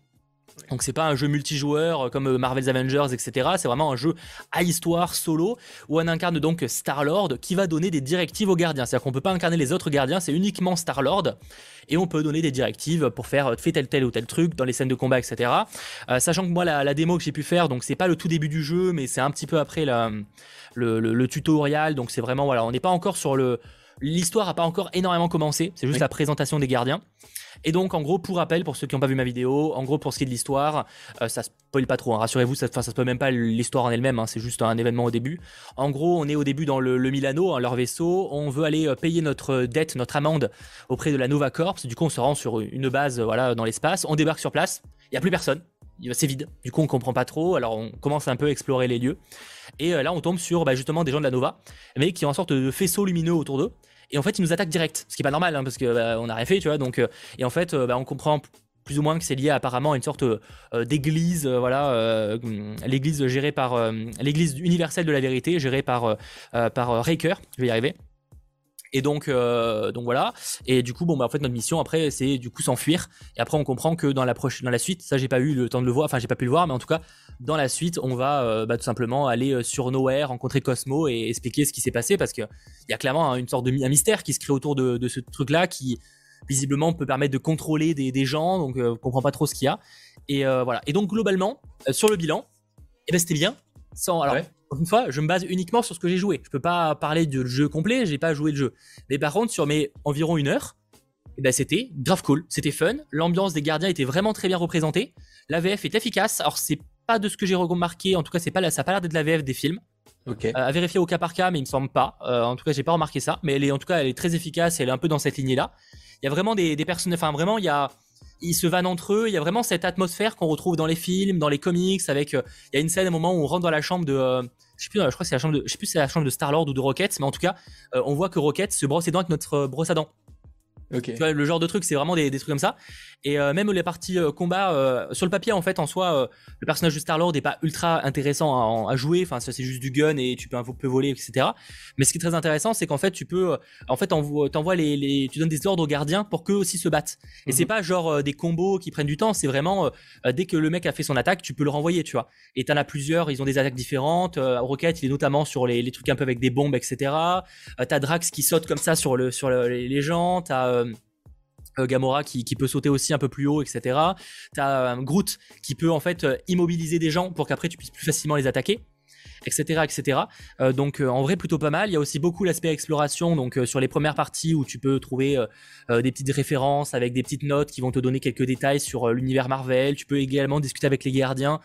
Speaker 1: Donc c'est pas un jeu multijoueur euh, comme euh, Marvel's Avengers, etc. C'est vraiment un jeu à histoire solo où on incarne donc Star-Lord qui va donner des directives aux gardiens. C'est-à-dire qu'on peut pas incarner les autres gardiens, c'est uniquement Star-Lord et on peut donner des directives pour faire euh, fait tel tel ou tel truc dans les scènes de combat, etc. sachant que moi la, démo que j'ai pu faire, donc c'est pas le tout début du jeu, mais c'est un petit peu après le, tutoriel. Donc c'est vraiment voilà, on n'est pas encore sur le l'histoire a pas encore énormément commencé. C'est juste la présentation des gardiens. Et donc, en gros, pour rappel, pour ceux qui n'ont pas vu ma vidéo, en gros, pour ce qui est de l'histoire, euh, ça spoil pas trop, hein. rassurez-vous, ça, ça spoil même pas l'histoire en elle-même, hein. c'est juste un événement au début. En gros, on est au début dans le, Milano, hein, leur vaisseau, on veut aller euh, payer notre dette, notre amende auprès de la Nova Corps, du coup, on se rend sur une base voilà, dans l'espace, on débarque sur place, il n'y a plus personne, c'est vide. Du coup, on comprend pas trop. Alors, on commence un peu à explorer les lieux. Et euh, là, on tombe sur bah, justement des gens de la Nova, mais qui ont une sorte de faisceau lumineux autour d'eux et en fait ils nous attaquent direct, ce qui est pas normal hein, parce que bah, on a rien fait, tu vois. Donc euh, et en fait euh, bah, on comprend plus ou moins que c'est lié apparemment à une sorte d'église, voilà, l'église gérée par l'église universelle de la vérité, gérée par par Raker. Je vais y arriver. Et donc, donc voilà. Et du coup, bon, bah, en fait, notre mission après, c'est du coup s'enfuir. Et après, on comprend que dans la prochaine, dans la suite, ça, j'ai pas eu le temps de le voir. Enfin, j'ai pas pu le voir, mais en tout cas, dans la suite, on va euh, bah, tout simplement aller euh, sur Nowhere, rencontrer Cosmo et expliquer ce qui s'est passé parce qu'il y a clairement une sorte de un mystère qui se crée autour de, ce truc-là qui visiblement peut permettre de contrôler des, gens, donc euh, on comprend pas trop ce qu'il y a. Et voilà. Et donc globalement, sur le bilan, eh ben, c'était bien. Alors, une fois, je me base uniquement sur ce que j'ai joué. Je peux pas parler du jeu complet, j'ai pas joué le jeu. Mais par contre, sur mes environ une heure, eh ben, c'était grave cool, c'était fun. L'ambiance des gardiens était vraiment très bien représentée. La VF est efficace. Alors c'est pas de ce que j'ai remarqué. En tout cas, c'est pas ça a pas l'air d'être de la VF des films.
Speaker 2: Ok. Euh,
Speaker 1: à vérifier au cas par cas, mais il me semble pas. Euh, en tout cas, j'ai pas remarqué ça. Mais elle est, en tout cas, elle est très efficace. elle est un peu dans cette lignée-là. Il y a vraiment des, des personnes. Enfin, vraiment, il y a. Ils se vannent entre eux. Il y a vraiment cette atmosphère qu'on retrouve dans les films, dans les comics. Avec, euh, il y a une scène, à un moment où on rentre dans la chambre de. je sais plus. Je crois que c'est la chambre de. Je sais plus c'est la chambre de Star Lord ou de Rocket, mais en tout cas, on voit que Rocket se brosse les dents avec notre brosse à dents.
Speaker 2: Tu
Speaker 1: vois, le genre de truc, c'est vraiment des, des, trucs comme ça. Et euh, même les parties euh, combat, euh, sur le papier, en fait, en soi, le personnage de Star-Lord n'est pas ultra intéressant à, à jouer. Enfin, ça, c'est juste du gun et tu peux un peu voler, etc. Mais ce qui est très intéressant, c'est qu'en fait, tu peux, en fait, t'envoies les, les, tu donnes des ordres aux gardiens pour qu'eux aussi se battent. Et c'est mhm. pas genre des combos qui prennent du temps. C'est vraiment, dès que le mec a fait son attaque, tu peux le renvoyer, tu vois. Et t'en as plusieurs, ils ont des attaques différentes. Rocket, il est notamment sur les, les, trucs un peu avec des bombes, etc. t'as Drax qui saute comme ça sur le, sur les gens. T'as euh, Gamora qui, peut sauter aussi un peu plus haut, etc. T'as euh, Groot qui peut en fait euh, immobiliser des gens pour qu'après tu puisses plus facilement les attaquer etc. etc. Euh, donc euh, en vrai plutôt pas mal. Il y a aussi beaucoup l'aspect exploration, donc euh, sur les premières parties où tu peux trouver des petites références avec des petites notes qui vont te donner quelques détails sur l'univers Marvel. Tu peux également discuter avec les gardiens.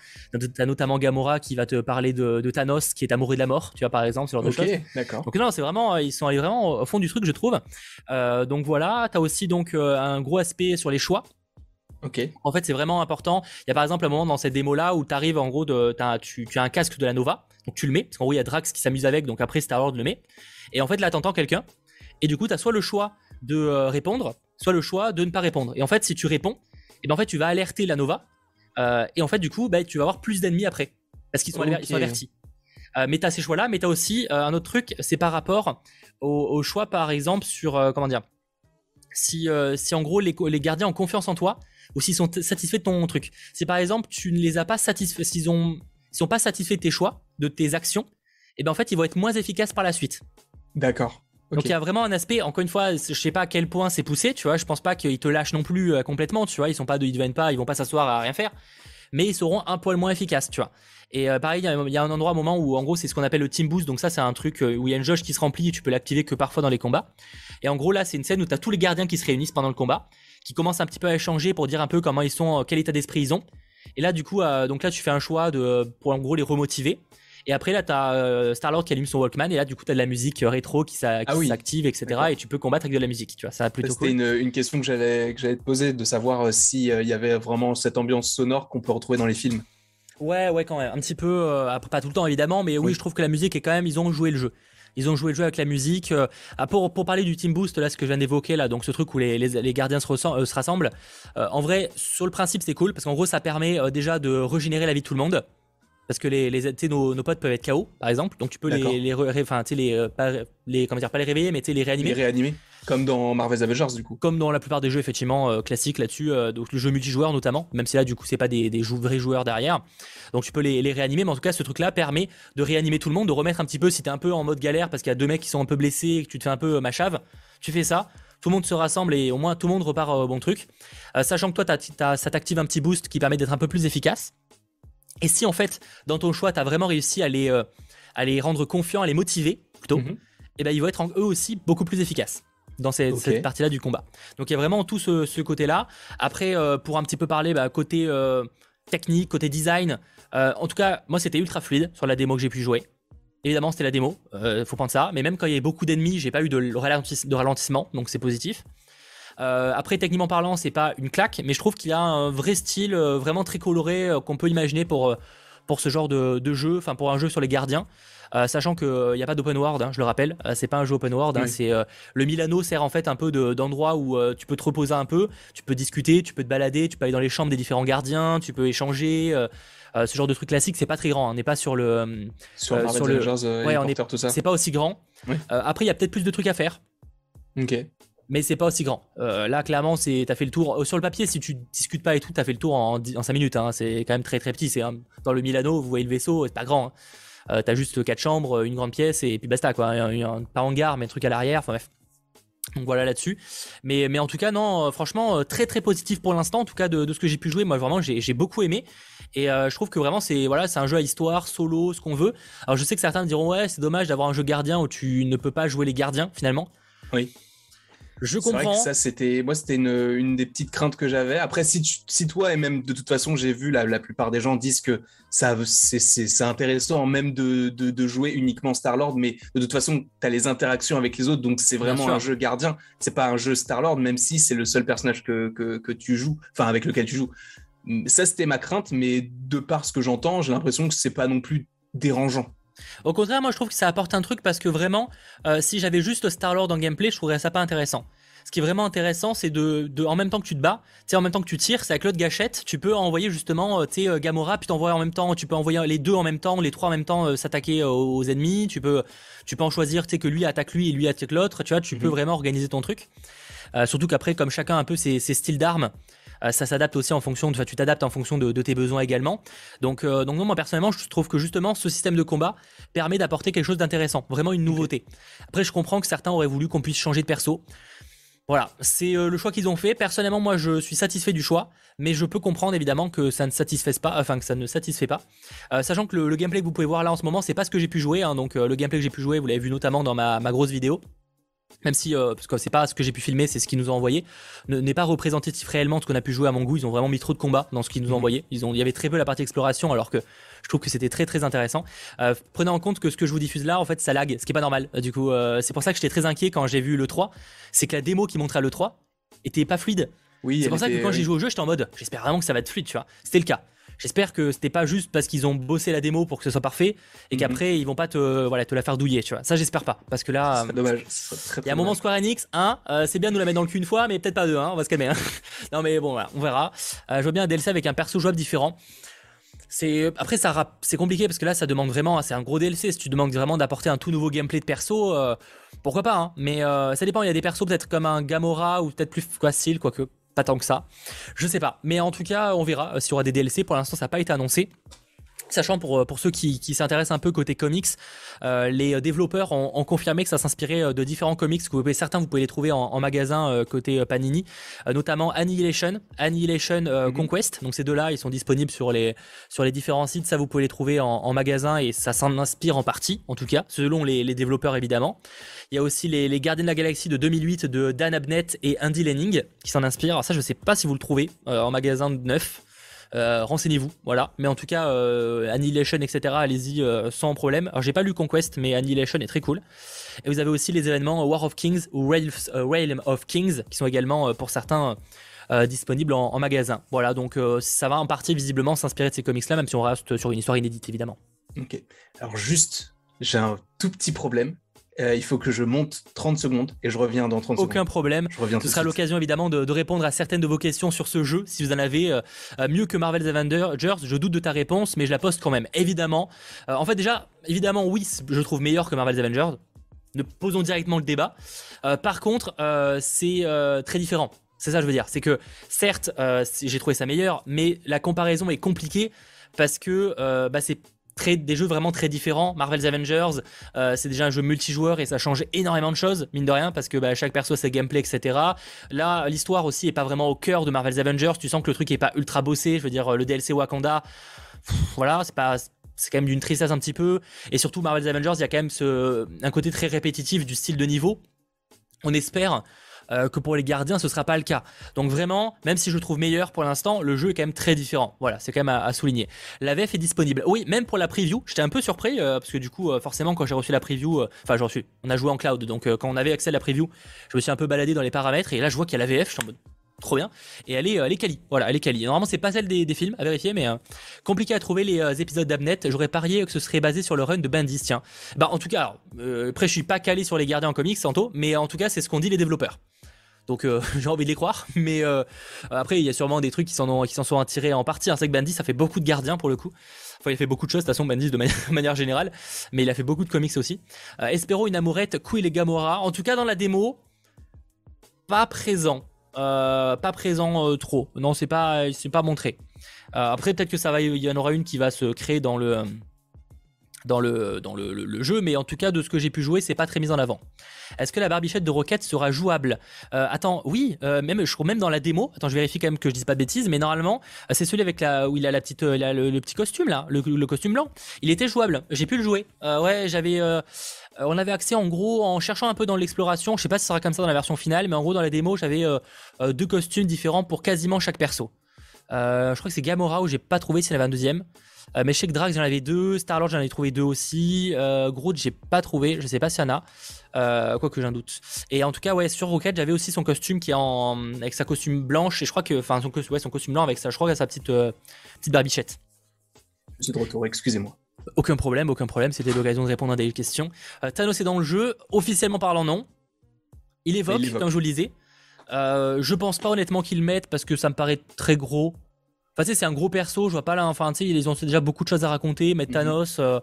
Speaker 1: T'as notamment Gamora qui va te parler de, Thanos qui est amoureux de la mort, tu vois par exemple, ce genre de choses.
Speaker 2: d'accord.
Speaker 1: Donc non, c'est vraiment, ils sont allés vraiment au fond du truc, je trouve. donc voilà, t'as aussi donc un gros aspect sur les choix.
Speaker 2: Ok.
Speaker 1: En fait, c'est vraiment important. Il y a par exemple un moment dans cette démo là où tu arrives en gros de, tu, tu, as un casque de la Nova, donc tu le mets parce qu'en gros il y a Drax qui s'amuse avec, donc après Star Wars le met. Et en fait là t'entends quelqu'un et du coup tu as soit le choix de euh, répondre, soit le choix de ne pas répondre. Et en fait si tu réponds, et ben en fait tu vas alerter la Nova euh, et en fait du coup bah, tu vas avoir plus d'ennemis après parce qu'ils sont, avertis. Euh, mais t'as ces choix là, mais t'as aussi un autre truc, c'est par rapport au, choix par exemple sur comment dire. Si, si en gros les, les gardiens ont confiance en toi, ou s'ils sont satisfaits de ton truc. Si par exemple tu ne les as pas satisfaits, s'ils ont, sont pas satisfaits de tes choix, de tes actions, et eh ben en fait ils vont être moins efficaces par la suite.
Speaker 2: D'accord.
Speaker 1: Donc il y a vraiment un aspect, encore une fois, je sais pas à quel point c'est poussé, tu vois, je pense pas qu'ils te lâchent non plus euh, complètement, tu vois, ils sont pas de, ils viennent pas, ils vont pas s'asseoir à rien faire. mais ils seront un poil moins efficaces, tu vois. Et euh, pareil, il y, a un endroit, un moment où en gros c'est ce qu'on appelle le team boost. Donc ça c'est un truc euh, où il y a une jauge qui se remplit et tu peux l'activer que parfois dans les combats. Et en gros là c'est une scène où tu as tous les gardiens qui se réunissent pendant le combat, qui commencent un petit peu à échanger pour dire un peu comment ils sont, quel état d'esprit ils ont. Et là du coup, donc là tu fais un choix de, pour en gros les remotiver. Et après, là, tu as euh, Star-Lord qui allume son Walkman, et là, du coup, tu as de la musique euh, rétro qui, ah s'active, etc. Et tu peux combattre avec de la musique, tu vois, ça plutôt
Speaker 2: C'était une, question que j'allais te poser, de savoir euh, s'il y avait vraiment cette ambiance sonore qu'on peut retrouver dans les films.
Speaker 1: Ouais, ouais, quand même. Un petit peu, après, pas tout le temps, évidemment, mais oui, je trouve que la musique est quand même, ils ont joué le jeu. Ils ont joué le jeu avec la musique. Ah, pour, pour, parler du Team Boost, là, ce que je viens d'évoquer, là, donc ce truc où les, les, gardiens se, se rassemblent, en vrai, sur le principe, c'est cool parce qu'en gros, ça permet déjà de régénérer la vie de tout le monde parce que les, les nos, nos, potes peuvent être KO par exemple. Donc tu peux les les, enfin, les, euh, pas, les comment dire pas les réveiller mais les réanimer.
Speaker 2: Les réanimer. Comme dans Marvel's Avengers du coup.
Speaker 1: Comme dans la plupart des jeux effectivement euh, classiques là-dessus euh, donc le jeu multijoueur notamment. Même si là du coup c'est pas des, des vrais joueurs derrière. Donc tu peux les, les, réanimer. Mais en tout cas ce truc là permet de réanimer tout le monde de remettre un petit peu si t'es un peu en mode galère parce qu'il y a deux mecs qui sont un peu blessés et que tu te fais un peu machave tu fais ça. Tout le monde se rassemble et au moins tout le monde repart au bon truc. Sachant que toi ça t'active un petit boost qui permet d'être un peu plus efficace et si en fait, dans ton choix, tu as vraiment réussi à les, euh, à les rendre confiants, à les motiver plutôt, mhm. et eh ben ils vont être eux aussi beaucoup plus efficaces dans cette, partie-là du combat. Donc il y a vraiment tout ce, côté-là. Après, euh, pour un petit peu parler bah, côté euh, technique, côté design, en tout cas, moi c'était ultra fluide sur la démo que j'ai pu jouer. Évidemment, c'était la démo, faut prendre ça. Mais même quand il y avait beaucoup d'ennemis, j'ai pas eu de, de ralentissement, donc c'est positif. Euh, après, techniquement parlant, c'est pas une claque, mais je trouve qu'il a un vrai style euh, vraiment très coloré euh, qu'on peut imaginer pour, pour ce genre de, jeu, enfin pour un jeu sur les gardiens. sachant qu'il n'y a pas d'open world, hein, je le rappelle, c'est pas un jeu open world, hein, c'est le Milano sert en fait un peu d'endroit où tu peux te reposer un peu, tu peux discuter, tu peux te balader, tu peux aller dans les chambres des différents gardiens, tu peux échanger. ce genre de truc classique, c'est pas très grand. On n'est pas sur le
Speaker 2: sur, le ouais, on est, tout ça.
Speaker 1: C'est pas aussi grand. après, il y a peut-être plus de trucs à faire.
Speaker 2: Ok
Speaker 1: mais c'est pas aussi grand. Euh, là, clairement, c'est t'as fait le tour. Euh, sur le papier, si tu discutes pas et tout, t'as fait le tour en, en 5 minutes. Hein. C'est quand même très très petit. C'est dans le Milano, vous voyez le vaisseau, c'est pas grand. Hein. Euh, juste quatre chambres, une grande pièce et puis basta quoi. Un, pas hangar, mais un truc à l'arrière. Enfin bref. Donc voilà là-dessus. Mais, mais en tout cas, non, franchement, très très positif pour l'instant. En tout cas, de, ce que j'ai pu jouer, moi vraiment, j'ai beaucoup aimé. Et je trouve que vraiment, c'est voilà, c'est un jeu à histoire, solo, ce qu'on veut. Alors je sais que certains diront, ouais, c'est dommage d'avoir un jeu gardien où tu ne peux pas jouer les gardiens finalement.
Speaker 2: Oui.
Speaker 1: Je comprends. Vrai que
Speaker 2: ça, c'était moi, c'était une, une, des petites craintes que j'avais. Après, si, si toi et même de toute façon, j'ai vu la, la, plupart des gens disent que ça, c'est intéressant même de, de, de, jouer uniquement Star Lord, mais de toute façon, tu as les interactions avec les autres, donc c'est vraiment un jeu gardien. C'est pas un jeu Star Lord, même si c'est le seul personnage que, que, que tu joues, enfin avec lequel tu joues. Ça, c'était ma crainte, mais de par ce que j'entends, j'ai l'impression que c'est pas non plus dérangeant.
Speaker 1: Au contraire, moi je trouve que ça apporte un truc parce que vraiment, euh, si j'avais juste Star-Lord en gameplay, je trouverais ça pas intéressant. Ce qui est vraiment intéressant, c'est de, en même temps que tu te bats, tu sais, en même temps que tu tires, c'est avec l'autre gâchette, tu peux envoyer justement, euh, tu euh, Gamora, puis t'envoyer en même temps, tu peux envoyer les deux en même temps, les trois en même temps, s'attaquer aux ennemis, tu peux, tu peux en choisir, tu que lui attaque lui et lui attaque l'autre, tu vois, tu peux mhm. vraiment organiser ton truc. surtout qu'après, comme chacun a un peu ses styles d'armes, ça s'adapte aussi en fonction, de, tu t'adaptes en fonction de, tes besoins également. Donc, euh, donc moi personnellement, je trouve que justement ce système de combat permet d'apporter quelque chose d'intéressant, vraiment une nouveauté. Après, je comprends que certains auraient voulu qu'on puisse changer de perso. Voilà, c'est euh, le choix qu'ils ont fait. Personnellement, moi, je suis satisfait du choix, mais je peux comprendre évidemment que ça ne satisfaise pas, enfin que ça ne satisfait pas. sachant que le, gameplay que vous pouvez voir là en ce moment, c'est pas ce que j'ai pu jouer. Hein. donc le gameplay que j'ai pu jouer, vous l'avez vu notamment dans ma grosse vidéo même si, euh, parce que c'est pas ce que j'ai pu filmer, c'est ce qu'ils nous ont envoyé, n'est pas représentatif réellement de ce qu'on a pu jouer à mon goût. Ils ont vraiment mis trop de combats dans ce qu'ils nous ont mhm. envoyé. Ils ont, il y avait très peu la partie exploration, alors que je trouve que c'était très très intéressant. Euh, prenez en compte que ce que je vous diffuse là, en fait, ça lag, ce qui est pas normal. Du coup, euh, c'est pour ça que j'étais très inquiet quand j'ai vu le 3. C'est que la démo qui montrait le 3 était pas fluide.
Speaker 2: Oui,
Speaker 1: c'est pour ça que quand j'ai joué au jeu, j'étais en mode, j'espère vraiment que ça va être fluide, tu vois. C'était le cas. J'espère que c'était pas juste parce qu'ils ont bossé la démo pour que ce soit parfait et mhm. qu'après ils vont pas te, voilà, te la faire douiller, tu vois. Ça, j'espère pas. Parce que là.
Speaker 2: C'est dommage.
Speaker 1: Il y a un moment Square Enix, hein, euh, c'est bien de nous la mettre dans le cul une fois, mais peut-être pas deux, hein, on va se calmer. Hein. non, mais bon, voilà, on verra. Euh, je vois bien un DLC avec un perso jouable différent. C'est après ça c'est compliqué parce que là ça demande vraiment c'est un gros DLC si tu demandes vraiment d'apporter un tout nouveau gameplay de perso euh, pourquoi pas hein mais ça dépend il y a des persos peut-être comme un Gamora ou peut-être plus facile quoique pas tant que ça. Je sais pas. Mais en tout cas, on verra euh, s'il y aura des DLC. Pour l'instant, ça n'a pas été annoncé. Sachant pour, pour ceux qui, qui s'intéressent un peu côté comics, euh, les développeurs ont, ont, confirmé que ça s'inspirait euh, de différents comics. Que vous pouvez, certains vous pouvez les trouver en, en magasin euh, côté Panini, notamment Annihilation, Annihilation mm-hmm. Conquest. Donc ces deux-là, ils sont disponibles sur les sur les différents sites. Ça vous pouvez les trouver en, en magasin et ça s'en inspire en partie, en tout cas, selon les, les développeurs évidemment. Il y a aussi les, les, Gardiens de la Galaxie de 2008 de Dan Abnett et Andy Lenning qui s'en inspirent. Alors ça, je sais pas si vous le trouvez en magasin neuf. Euh, renseignez-vous, voilà. Mais en tout cas, euh, Annihilation, etc., allez-y euh, sans problème. Alors, j'ai pas lu Conquest, mais Annihilation est très cool. Et vous avez aussi les événements War of Kings ou Realm of Kings, qui sont également, pour certains, disponibles en, magasin. Voilà, donc ça va en partie visiblement s'inspirer de ces comics-là, même si on reste sur une histoire inédite, évidemment.
Speaker 2: Ok. Alors, juste, j'ai un tout petit problème. Euh, il faut que je monte 30 secondes et je reviens dans 30
Speaker 1: secondes. Aucun problème. Je reviens ce sera l'occasion évidemment de, répondre à certaines de vos questions sur ce jeu. Si vous en avez euh, euh, mieux que Marvel's Avengers, je doute de ta réponse, mais je la poste quand même. Évidemment. en fait, déjà, évidemment, oui, je trouve meilleur que Marvel's Avengers. Ne posons directement le débat. par contre, c'est très différent. C'est ça, je veux dire. C'est que certes, j'ai trouvé ça meilleur, mais la comparaison est compliquée parce que bah, c'est des jeux vraiment très différents. Marvel's Avengers, euh, c'est déjà un jeu multijoueur et ça change énormément de choses, mine de rien, parce que bah, chaque perso a ses gameplay, etc. Là, l'histoire aussi est pas vraiment au cœur de Marvel's Avengers. Tu sens que le truc est pas ultra bossé. Je veux dire, le DLC Wakanda, voilà, c'est pas c'est quand même d'une tristesse un petit peu. Et surtout, Marvel's Avengers, il y a quand même ce, un côté très répétitif du style de niveau. On espère euh, que pour les gardiens ce sera pas le cas. Donc vraiment, même si je le trouve meilleur pour l'instant, le jeu est quand même très différent. Voilà, c'est quand même à, souligner. La VF est disponible. Oui, même pour la preview, j'étais un peu surpris euh, parce que du coup, euh, forcément, quand j'ai reçu la preview, enfin j'ai reçu, on a joué en cloud, donc quand on avait accès à la preview, je me suis un peu baladé dans les paramètres et là je vois qu'il y a la VF, je suis en mode trop bien et elle est, elle est quali voilà elle est quali normalement c'est pas celle des, films à vérifier mais compliqué à trouver les épisodes d'Abnet j'aurais parié que ce serait basé sur le run de Bandis tiens bah en tout cas après je suis pas calé sur les gardiens en comics Santo mais en tout cas c'est ce qu'ont dit les développeurs donc euh, j'ai envie de les croire. Mais euh, après, il y a sûrement des trucs qui s'en sont attirés en partie. C'est que Bandit, ça fait beaucoup de gardiens pour le coup. Enfin, il fait beaucoup de choses, de toute façon, Bandit de manière, générale. Mais il a fait beaucoup de comics aussi. Euh, Espero, une amourette, Quill et Gamora. En tout cas, dans la démo, pas présent. pas présent trop. Non, c'est pas, c'est pas montré. après, peut-être que ça va, il y en aura une qui va se créer dans le dans le, dans le, jeu, mais en tout cas de ce que j'ai pu jouer, c'est pas très mis en avant. Est-ce que la barbichette de Rocket sera jouable? Euh, Attends, oui, euh, même je trouve même dans la démo. Attends, je vérifie quand même que je dise pas de bêtises, mais normalement, euh, c'est celui avec la où il a la petite, le, petit costume là, le, costume blanc. Il était jouable. J'ai pu le jouer. ouais, j'avais, on avait accès en gros en cherchant un peu dans l'exploration. Je sais pas si ce sera comme ça dans la version finale, mais en gros dans la démo, j'avais deux costumes différents pour quasiment chaque perso. je crois que c'est Gamora où j'ai pas trouvé s'il y avait un deuxième. Euh, mais chez Drax, j'en avais deux. Star-Lord, j'en ai trouvé deux aussi. Euh, Groot, j'ai pas trouvé. Je sais pas s'il y en a. Euh, quoi que j'ai un doute. Et en tout cas, ouais, sur Rocket, j'avais aussi son costume qui est en, avec sa costume blanche. Et je crois que, enfin, son, ouais, son costume blanc avec ça, je crois qu'il a sa petite, petite barbichette.
Speaker 2: Je suis de retour, excusez-moi.
Speaker 1: Aucun problème, aucun problème. C'était l'occasion de répondre à des questions. Thanos est dans le jeu. Officiellement parlant, non. Il évoque, Il évoque. comme je vous le disais. je pense pas honnêtement qu'il le mette parce que ça me paraît très gros. Enfin, c'est un gros perso, je vois pas là. Enfin, tu sais, ils ont déjà beaucoup de choses à raconter. Mais mhm. Thanos.
Speaker 2: Euh,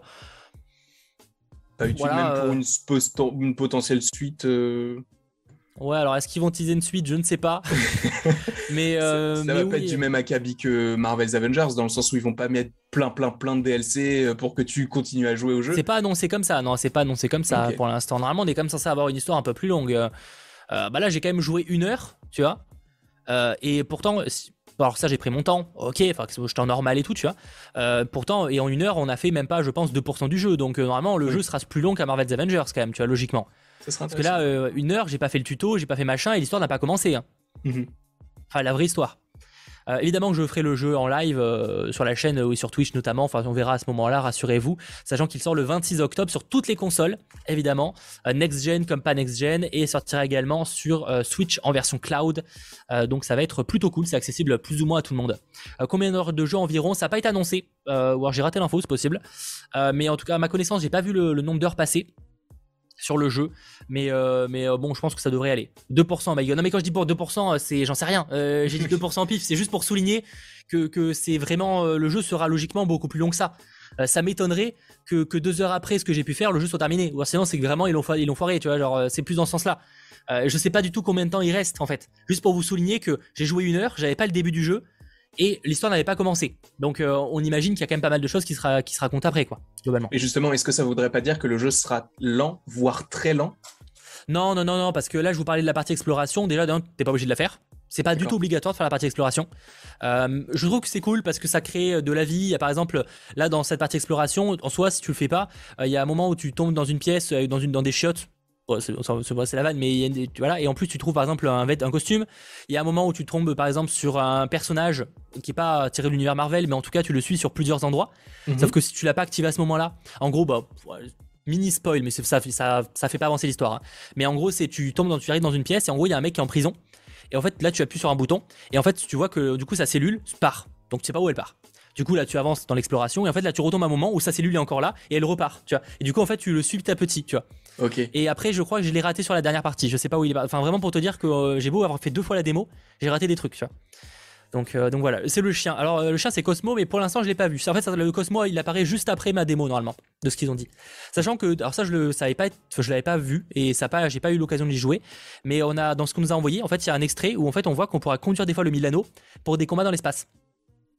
Speaker 2: pas utile même pour euh, une, potentielle suite. Euh.
Speaker 1: Ouais, alors est-ce qu'ils vont teaser une suite? Je ne sais pas. mais
Speaker 2: ça, va pas être du même acabit que Marvel's Avengers, dans le sens où ils vont pas mettre plein, plein, plein de DLC pour que tu continues à jouer au jeu.
Speaker 1: C'est pas annoncé comme ça, non, c'est pas annoncé comme ça pour l'instant. Normalement, on est comme censé avoir une histoire un peu plus longue. bah là, j'ai quand même joué une heure, tu vois. et pourtant, alors ça j'ai pris mon temps, ok, enfin j'étais en normal et tout, tu vois. Euh, pourtant, et en une heure, on a fait même pas, je pense, 2% du jeu. Donc euh, normalement, le jeu sera plus long qu'à Marvel's Avengers quand même, tu vois, logiquement. Parce que là, euh, une heure, j'ai pas fait le tuto, j'ai pas fait machin, et l'histoire n'a pas commencé. Hein. Mhm. Enfin, la vraie histoire. Euh, évidemment que je ferai le jeu en live euh, sur la chaîne ou sur Twitch notamment. Enfin, on verra à ce moment-là, rassurez-vous. Sachant qu'il sort le 26 octobre sur toutes les consoles, évidemment. Euh, next gen comme pas next gen. Et sortira également sur Switch en version cloud. donc ça va être plutôt cool. C'est accessible plus ou moins à tout le monde. combien d'heures de jeu environ? Ça n'a pas été annoncé. ou alors j'ai raté l'info, c'est possible. mais en tout cas, à ma connaissance, j'ai pas vu le nombre d'heures passées sur le jeu. Mais, euh, mais euh, bon, je pense que ça devrait aller. 2%, my God. Non, mais quand je dis pour 2%, euh, c'est, j'en sais rien. j'ai dit 2% en pif. C'est juste pour souligner que, que c'est vraiment, le jeu sera logiquement beaucoup plus long que ça. ça m'étonnerait que, que, deux heures après ce que j'ai pu faire, le jeu soit terminé. Ou sinon, c'est que vraiment, ils l'ont, ils l'ont foiré, tu vois. Genre, c'est plus dans ce sens-là. je sais pas du tout combien de temps il reste, en fait. Juste pour vous souligner que j'ai joué une heure, j'avais pas le début du jeu. Et l'histoire n'avait pas commencé. Donc on imagine qu'il y a quand même pas mal de choses qui, sera, qui se racontent après, quoi, globalement.
Speaker 2: Et justement, est-ce que ça voudrait pas dire que le jeu sera lent, voire très lent?
Speaker 1: Non, non, non, non, parce que là, je vous parlais de la partie exploration. Déjà, t'es pas obligé de la faire. C'est pas du tout obligatoire de faire la partie exploration. Euh, je trouve que c'est cool parce que ça crée de la vie. Par exemple, là dans cette partie exploration, en soi, si tu le fais pas, euh, il y a un moment où tu tombes dans une pièce, euh, dans, une, dans des chiottes. C'est la vanne, mais y a des, voilà. Et en plus, tu trouves par exemple un, un costume. Il y a un moment où tu tombes par exemple sur un personnage qui est pas tiré de l'univers Marvel, mais en tout cas, tu le suis sur plusieurs endroits. Mhm. Sauf que si tu l'as pas activé à ce moment-là, en gros, bah, mini spoil, mais ça, ça, ça fait pas avancer l'histoire. Hein. Mais en gros, c'est tu tombes dans, tu arrives dans une pièce et en gros, il y a un mec qui est en prison et en fait, là, tu appuies sur un bouton. Et en fait, tu vois que du coup, sa cellule part. Donc, tu sais pas où elle part. Du coup, là, tu avances dans l'exploration. Et en fait, là, tu retombes à un moment où sa cellule est encore là. Et elle repart. Tu vois. Et du coup, en fait, tu le suis petit à petit. Tu vois.
Speaker 2: Ok.
Speaker 1: Et après, je crois que je l'ai raté sur la dernière partie. Je sais pas où il est. Enfin, vraiment pour te dire que euh, j'ai beau avoir fait deux fois la démo, j'ai raté des trucs. Tu vois. Donc, euh, donc voilà, c'est le chien. Alors euh, le chien c'est Cosmo, mais pour l'instant je l'ai pas vu. En fait, le Cosmo il apparaît juste après ma démo normalement, de ce qu'ils ont dit. Sachant que, alors ça je le savais pas, je l'avais pas vu et ça pas, j'ai pas eu l'occasion d'y jouer. Mais on a dans ce qu'on nous a envoyé, en fait il y a un extrait où en fait on voit qu'on pourra conduire des fois le Milano pour des combats dans l'espace.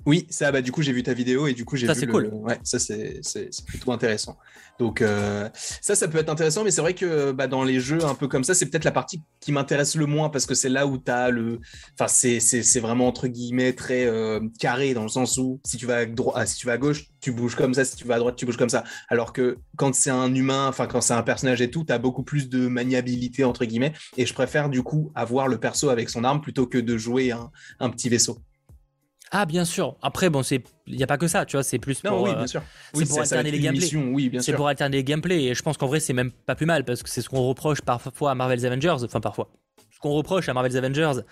Speaker 2: Oui, ça, bah, du coup, j'ai vu ta vidéo et du coup, j'ai vu.
Speaker 1: Ça, c'est cool.
Speaker 2: Ouais, ça, c'est plutôt intéressant. Donc, euh, ça, ça peut être intéressant, mais c'est vrai que bah, dans les jeux un peu comme ça, c'est peut-être la partie qui m'intéresse le moins parce que c'est là où tu as le. Enfin, c'est vraiment entre guillemets très euh, carré dans le sens où si tu vas à, droite, ah, si tu vas à gauche, tu bouges comme ça, si tu vas à droite, tu bouges comme ça. Alors que quand c'est un humain, enfin, quand c'est un personnage et tout, tu as beaucoup plus de maniabilité entre guillemets. Et je préfère du coup avoir le perso avec son arme plutôt que de jouer un petit vaisseau.
Speaker 1: Ah bien sûr. Après bon c'est il y a pas que ça, tu vois, c'est plus pour
Speaker 2: oui, euh, bien sûr.
Speaker 1: c'est pour alterner les gameplays.
Speaker 2: oui,
Speaker 1: C'est pour alterner les gameplays et je pense qu'en vrai c'est même pas plus mal parce que c'est ce qu'on reproche parfois à Marvel's Avengers, enfin parfois. Ce qu'on reproche à Marvel's Avengers,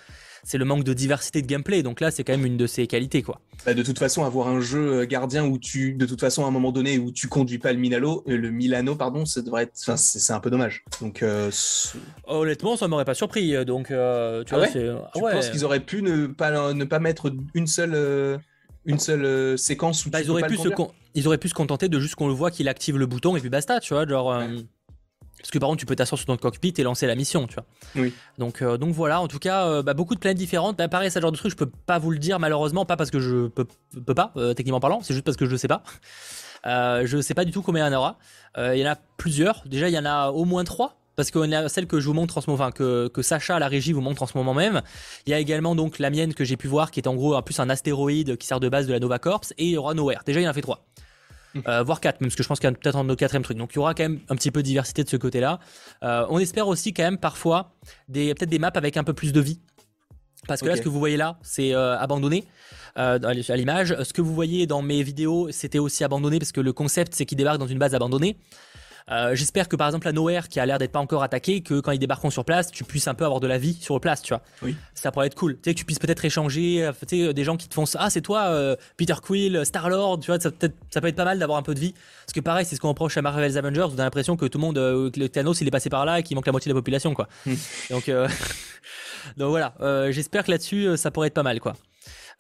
Speaker 1: c'est le manque de diversité de gameplay. Donc là, c'est quand même une de ses qualités, quoi.
Speaker 2: Bah, de toute façon, avoir un jeu euh, gardien où tu, de toute façon, à un moment donné, où tu conduis pas le Milano, euh, le Milano, pardon, ça devrait être, c'est un peu dommage. Donc, euh,
Speaker 1: honnêtement, ça m'aurait pas surpris. Donc, tu
Speaker 2: ah
Speaker 1: vois,
Speaker 2: ouais. Tu penses qu'ils auraient pu ne pas, ne pas mettre une seule. une seule séquence où
Speaker 1: bah,
Speaker 2: ils,
Speaker 1: auraient
Speaker 2: pu
Speaker 1: se ils auraient pu se contenter de juste qu'on le voit qu'il active le bouton et puis basta, tu vois, genre. Parce que par contre, tu peux t'asseoir sur ton cockpit et lancer la mission, tu vois.
Speaker 2: Oui.
Speaker 1: Donc, euh, donc voilà, en tout cas, euh, bah, beaucoup de planètes différentes. Bah, pareil, ce genre de truc, je peux pas vous le dire malheureusement, pas parce que je peux, peux pas, euh, techniquement parlant, c'est juste parce que je sais pas. je sais pas du tout combien il y en aura. Il y en a plusieurs. Déjà, il y en a au moins trois. Parce qu'il y a celle que je vous montre en ce moment, enfin que, que Sacha, la régie, vous montre en ce moment même. Il y a également donc la mienne que j'ai pu voir, qui est en gros en plus un astéroïde qui sert de base de la Nova Corps, et il y aura Nowhere. Déjà, il en a fait trois. Euh, voire 4 même, parce que je pense qu'il y a peut-être un quatrième truc. Donc il y aura quand même un petit peu de diversité de ce côté-là. Euh, on espère aussi quand même parfois des peut-être des maps avec un peu plus de vie. Parce que là, ce que vous voyez là, c'est euh, abandonné à l'image. Ce que vous voyez dans mes vidéos, c'était aussi abandonné parce que le concept, c'est qu'il débarque dans une base abandonnée. Euh, j'espère que par exemple la Nowhere qui a l'air d'être pas encore attaquée, que quand ils débarqueront sur place, tu puisses un peu avoir de la vie sur place, tu vois.
Speaker 2: Oui.
Speaker 1: Ça pourrait être cool. Tu sais que tu puisses peut-être échanger, euh, tu sais des gens qui te font ah c'est toi euh, Peter Quill, Star Lord, tu vois, ça peut être ça peut être pas mal d'avoir un peu de vie. Parce que pareil, c'est ce qu'on reproche à Marvel's Avengers, on a l'impression que tout le monde, le Thanos il est passé par là et qu'il manque la moitié de la population quoi. Hmm. Donc donc voilà, j'espère que là-dessus ça pourrait être pas mal quoi.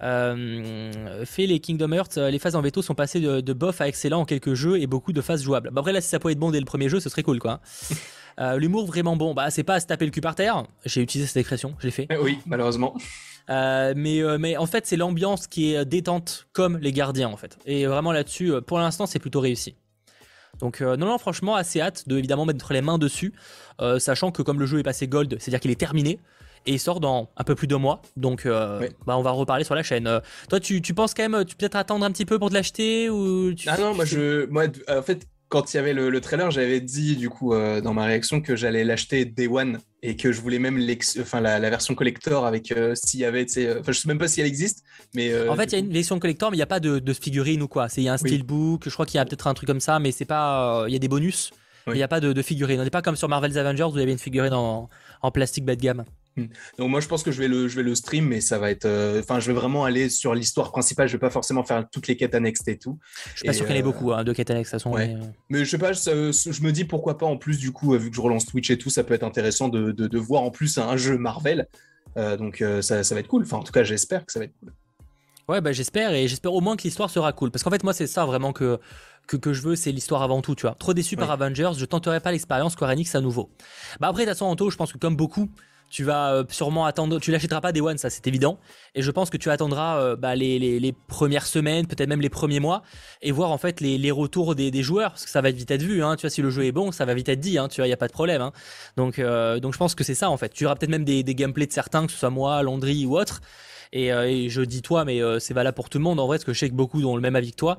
Speaker 1: Euh, fait les Kingdom Hearts, euh, les phases en veto sont passées de, bof à excellent en quelques jeux et beaucoup de phases jouables. Bah après là, si ça pouvait être bon dès le premier jeu, ce serait cool quoi. Euh, l'humour vraiment bon, bah c'est pas à se taper le cul par terre. J'ai utilisé cette expression, je l'ai fait.
Speaker 2: Oui, malheureusement.
Speaker 1: mais, mais en fait, c'est l'ambiance qui est détente comme les gardiens en fait. Et vraiment là-dessus, pour l'instant, c'est plutôt réussi. Donc non, non, franchement, assez hâte de évidemment mettre les mains dessus, sachant que comme le jeu est passé gold, c'est-à-dire qu'il est terminé, et il sort dans un peu plus de mois. Donc, euh, bah, on va reparler sur la chaîne. Euh, toi, tu, tu penses quand même, tu peut-être attendre un petit peu pour te l'acheter ou
Speaker 2: Ah non, moi, je, moi, en fait, quand il y avait le, trailer, j'avais dit du coup euh, dans ma réaction que j'allais l'acheter Day One et que je voulais même enfin, la, version collector avec s'il y avait, enfin, je sais même pas si elle existe, mais
Speaker 1: en fait, il y a une version collector, mais il n'y a pas de, de, figurine ou quoi. C'est il y a un steelbook, je crois qu'il y a peut-être un truc comme ça, mais c'est pas, il y a des bonus. Il n'y a pas de, de figurine. On n'est pas comme sur Marvel's Avengers où il y avait une figurine en, en plastique bas de gamme.
Speaker 2: Hmm. Donc moi je pense que je vais le je vais le stream mais ça va être euh, enfin je vais vraiment aller sur l'histoire principale je vais pas forcément faire toutes les quêtes annexes et tout.
Speaker 1: Je suis pas sûr qu'il y en ait euh, beaucoup hein, de quêtes annexes de toute façon.
Speaker 2: Mais... Euh. mais... je sais pas je me dis pourquoi pas en plus du coup vu que je relance Twitch et tout ça peut être intéressant de, de, voir en plus un jeu Marvel donc ça, ça, va être cool enfin en tout cas j'espère que ça va être cool.
Speaker 1: Ouais bah j'espère et j'espère au moins que l'histoire sera cool parce qu'en fait moi c'est ça vraiment que que, que, je veux, c'est l'histoire avant tout, tu vois. Trop déçu par Avengers, je tenterai pas l'expérience Square Enix à nouveau. Bah après, de toute façon, Anto, je pense que comme beaucoup, tu vas euh, sûrement attendre, tu l'achèteras pas des One, ça c'est évident. Et je pense que tu attendras euh, bah, les, les, premières semaines, peut-être même les premiers mois, et voir en fait les, les retours des, des, joueurs, parce que ça va vite être vu. Hein. Tu vois, si le jeu est bon, ça va vite être dit. Hein. Tu vois, il y a pas de problème. Hein. Donc, euh, donc je pense que c'est ça en fait. Tu auras peut-être même des, des gameplays de certains, que ce soit moi, Landry ou autre. Et, je dis toi, mais c'est valable pour tout le monde en vrai, parce que je sais que beaucoup ont le même avis que toi.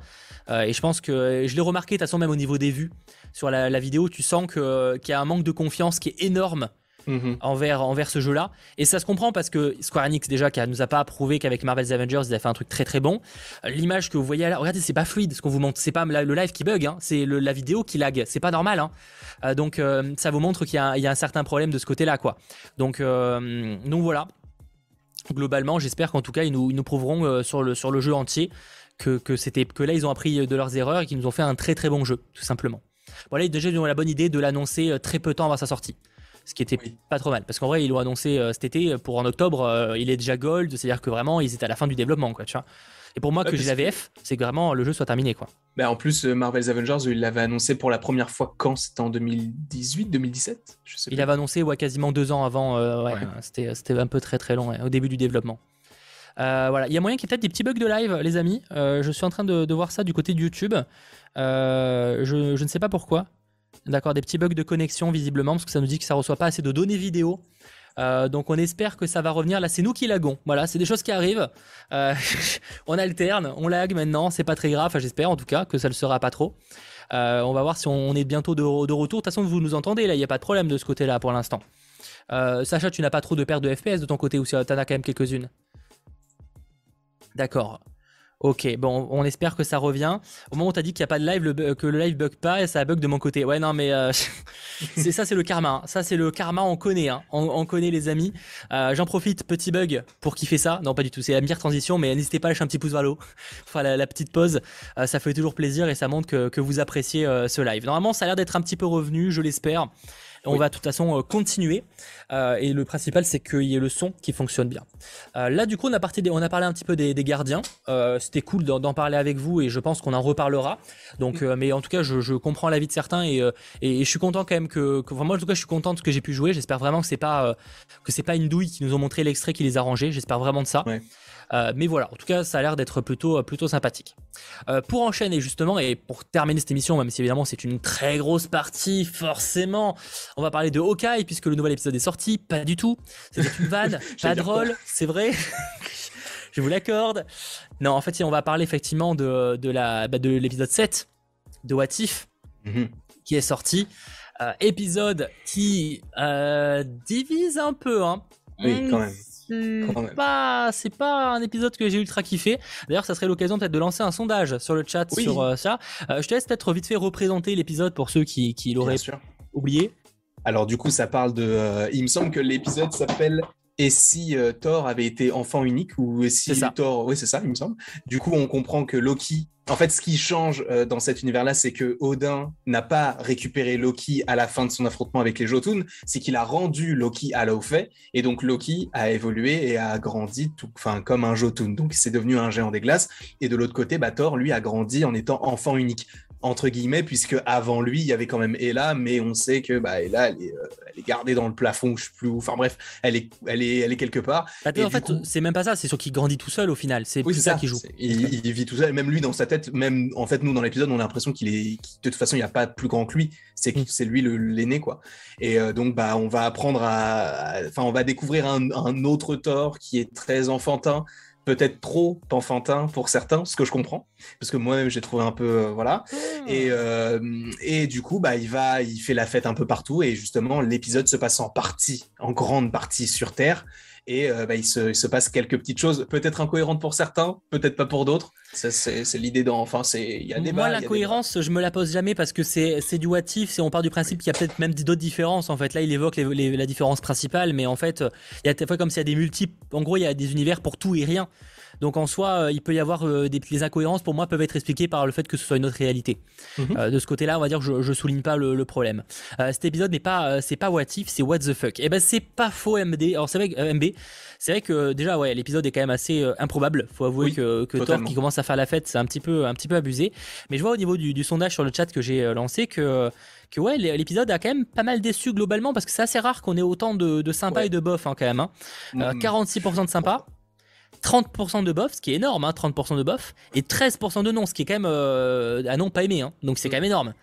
Speaker 1: et je pense que je l'ai remarqué, de toute façon, même au niveau des vues sur la, la vidéo, tu sens qu'il y a un manque de confiance qui est énorme Mhm. envers, envers ce jeu-là. Et ça se comprend parce que Square Enix, déjà, qui nous a pas prouvé qu'avec Marvel's Avengers, ils avaient fait un truc très très bon. L'image que vous voyez là, regardez, c'est pas fluide ce qu'on vous montre. C'est pas le live qui bug, hein. c'est la vidéo qui lag. C'est pas normal. Hein. Euh, donc, euh, ça vous montre qu'il y, a un certain problème de ce côté-là, quoi. Donc, euh, donc voilà. Globalement, j'espère qu'en tout cas, ils nous, prouveront sur, le, sur le jeu entier que, que, c'était, que là, ils ont appris de leurs erreurs et qu'ils nous ont fait un très très bon jeu, tout simplement. Voilà, déjà, ils ont la bonne idée de l'annoncer très peu de temps avant sa sortie ce qui était pas trop mal. Parce qu'en vrai, ils l'ont annoncé euh, cet été pour en octobre, euh, il est déjà gold, c'est-à-dire que vraiment, ils étaient à la fin du développement, quoi, tu vois. Et pour moi, que j'ai la VF, c'est que vraiment le jeu soit terminé, quoi.
Speaker 2: Bah en plus, euh, Marvel's Avengers, il l'avait annoncé pour la première fois quand? C'était en 2018, 2017
Speaker 1: Je sais Il l'avait annoncé ouais, quasiment deux ans avant. ouais, C'était, c'était un peu très très long, au début du développement. voilà, il y a moyen qu'il y ait peut-être des petits bugs de live, les amis. je suis en train de, voir ça du côté de YouTube. je, je, ne sais pas pourquoi. D'accord, des petits bugs de connexion visiblement, parce que ça nous dit que ça reçoit pas assez de données vidéo. Euh, donc on espère que ça va revenir. Là, c'est nous qui lagons. Voilà, c'est des choses qui arrivent. Euh, on alterne, on lag maintenant. C'est pas très grave. j'espère en tout cas que ça le sera pas trop. Euh, on va voir si on, est bientôt de, retour. De toute façon, vous nous entendez là. Il n'y a pas de problème de ce côté-là pour l'instant. Sacha, tu n'as pas trop de perte de FPS de ton côté ou tu en as quand même quelques-unes? D'accord. Ok, bon, on espère que ça revient. Au moment où t'as dit qu'il n'y a pas de live, que le live bug pas, et ça bug de mon côté. Ouais, non, mais euh, c'est ça, c'est le karma. Hein. Ça, c'est le karma, on connaît. Hein. On, connaît les amis. Euh, j'en profite, petit bug, pour kiffer ça. Non, pas du tout. C'est la meilleure transition, mais n'hésitez pas à lâcher un petit pouce vers le enfin, la, petite pause, euh, ça fait toujours plaisir et ça montre que, que vous appréciez ce live. Normalement, ça a l'air d'être un petit peu revenu, je l'espère. On va de toute façon euh, continuer. Euh, et le principal, c'est qu'il y ait le son qui fonctionne bien. Euh, là, du coup, on a, on a parlé un petit peu des, gardiens. C'était cool d'en parler avec vous et je pense qu'on en reparlera. Donc, mm. mais en tout cas, je, comprends l'avis de certains et, et, je suis content quand même que, moi, en tout cas, je suis content de ce que j'ai pu jouer. J'espère vraiment que c'est pas que c'est pas une douille qui nous ont montré l'extrait qui les a rangés. J'espère vraiment de ça. Euh, mais voilà, en tout cas, ça a l'air d'être plutôt, plutôt sympathique. Euh, pour enchaîner justement, et pour terminer cette émission, même si évidemment c'est une très grosse partie, forcément, on va parler de Hawkeye, puisque le nouvel épisode est sorti. Pas du tout. C'était une vanne, pas drôle, c'est vrai. Je vous l'accorde. Non, en fait, on va parler effectivement de, de la, bah, de l'épisode 7 de What If, mhm. qui est sorti. Euh, épisode qui divise un peu. Hein.
Speaker 2: Oui, quand même
Speaker 1: c'est pas, c'est pas un épisode que j'ai ultra kiffé. D'ailleurs, ça serait l'occasion peut-être de lancer un sondage sur le chat sur euh, ça. Euh, je te laisse peut-être vite fait représenter l'épisode pour ceux qui, qui l'auraient oublié.
Speaker 2: Alors du coup, ça parle de. Euh, il me semble que l'épisode s'appelle et si Thor avait été enfant unique ou si Thor, oui c'est ça, il me semble. Du coup, on comprend que Loki en fait, ce qui change euh, dans cet univers-là, c'est que Odin n'a pas récupéré Loki à la fin de son affrontement avec les Jotun, c'est qu'il a rendu Loki à Laufey, et donc Loki a évolué et a grandi tout, enfin, comme un Jotun. Donc, c'est devenu un géant des glaces. Et de l'autre côté, bah, Thor, lui, a grandi en étant enfant unique entre guillemets, puisque avant lui, il y avait quand même Ella, mais on sait que bah, Ella, elle est, euh, elle est gardée dans le plafond, je sais plus où. Enfin bref, elle est, elle est, elle est quelque part.
Speaker 1: Bah, en fait, c'est même pas ça, c'est sûr qu'il grandit tout seul au final. C'est ça, qui joue.
Speaker 2: Il, vit tout seul, même lui dans sa tête, même en fait, nous dans l'épisode, on a l'impression qu'il est, de toute façon, il n'y a pas plus grand que lui. C'est mm. c'est lui l'aîné, quoi. Et euh, donc, bah, on va apprendre à. Enfin, on va découvrir un, un autre Thor qui est très enfantin peut-être trop enfantin pour certains, ce que je comprends, parce que moi-même j'ai trouvé un peu euh, voilà. Hmm. Et, euh, et du coup, bah il va, il fait la fête un peu partout et justement l'épisode se passe en partie, en grande partie sur Terre. Et euh, bah, il, se, il, se, passe quelques petites choses, peut-être incohérentes pour certains, peut-être pas pour d'autres. C'est l'idée dans. Enfin, c'est il y a des
Speaker 1: Moi, l'incohérence, je me la pose jamais parce que c'est du what if. On part du principe qu'il y a peut-être même d'autres différences. En fait, là, il évoque la différence principale, mais en fait, il y a des fois comme s'il y a des multiples. En gros, il y a des univers pour tout et rien. Donc en soi, il peut y avoir des les incohérences pour moi peuvent être expliquées par le fait que ce soit une autre réalité. Mhm. de ce côté-là, on va dire que je, je souligne pas le, problème. cet épisode n'est pas c'est pas what if, c'est what the fuck. Et eh ben c'est pas faux MD. Alors c'est vrai que MB, c'est vrai que déjà ouais, l'épisode est quand même assez improbable. Faut avouer que, que Thor qui commence à faire la fête, c'est un petit peu un petit peu abusé. Mais je vois au niveau du, du sondage sur le chat que j'ai lancé que que ouais, l'épisode a quand même pas mal déçu globalement parce que c'est assez rare qu'on ait autant de, de sympa et de bof hein, quand même. 46% hein. euh, mm. de sympa. 30% de bof, ce qui est énorme, 30% hein, de bof, et 13% de non, ce qui est quand même euh, ah non pas aimé, hein. donc c'est quand même énorme.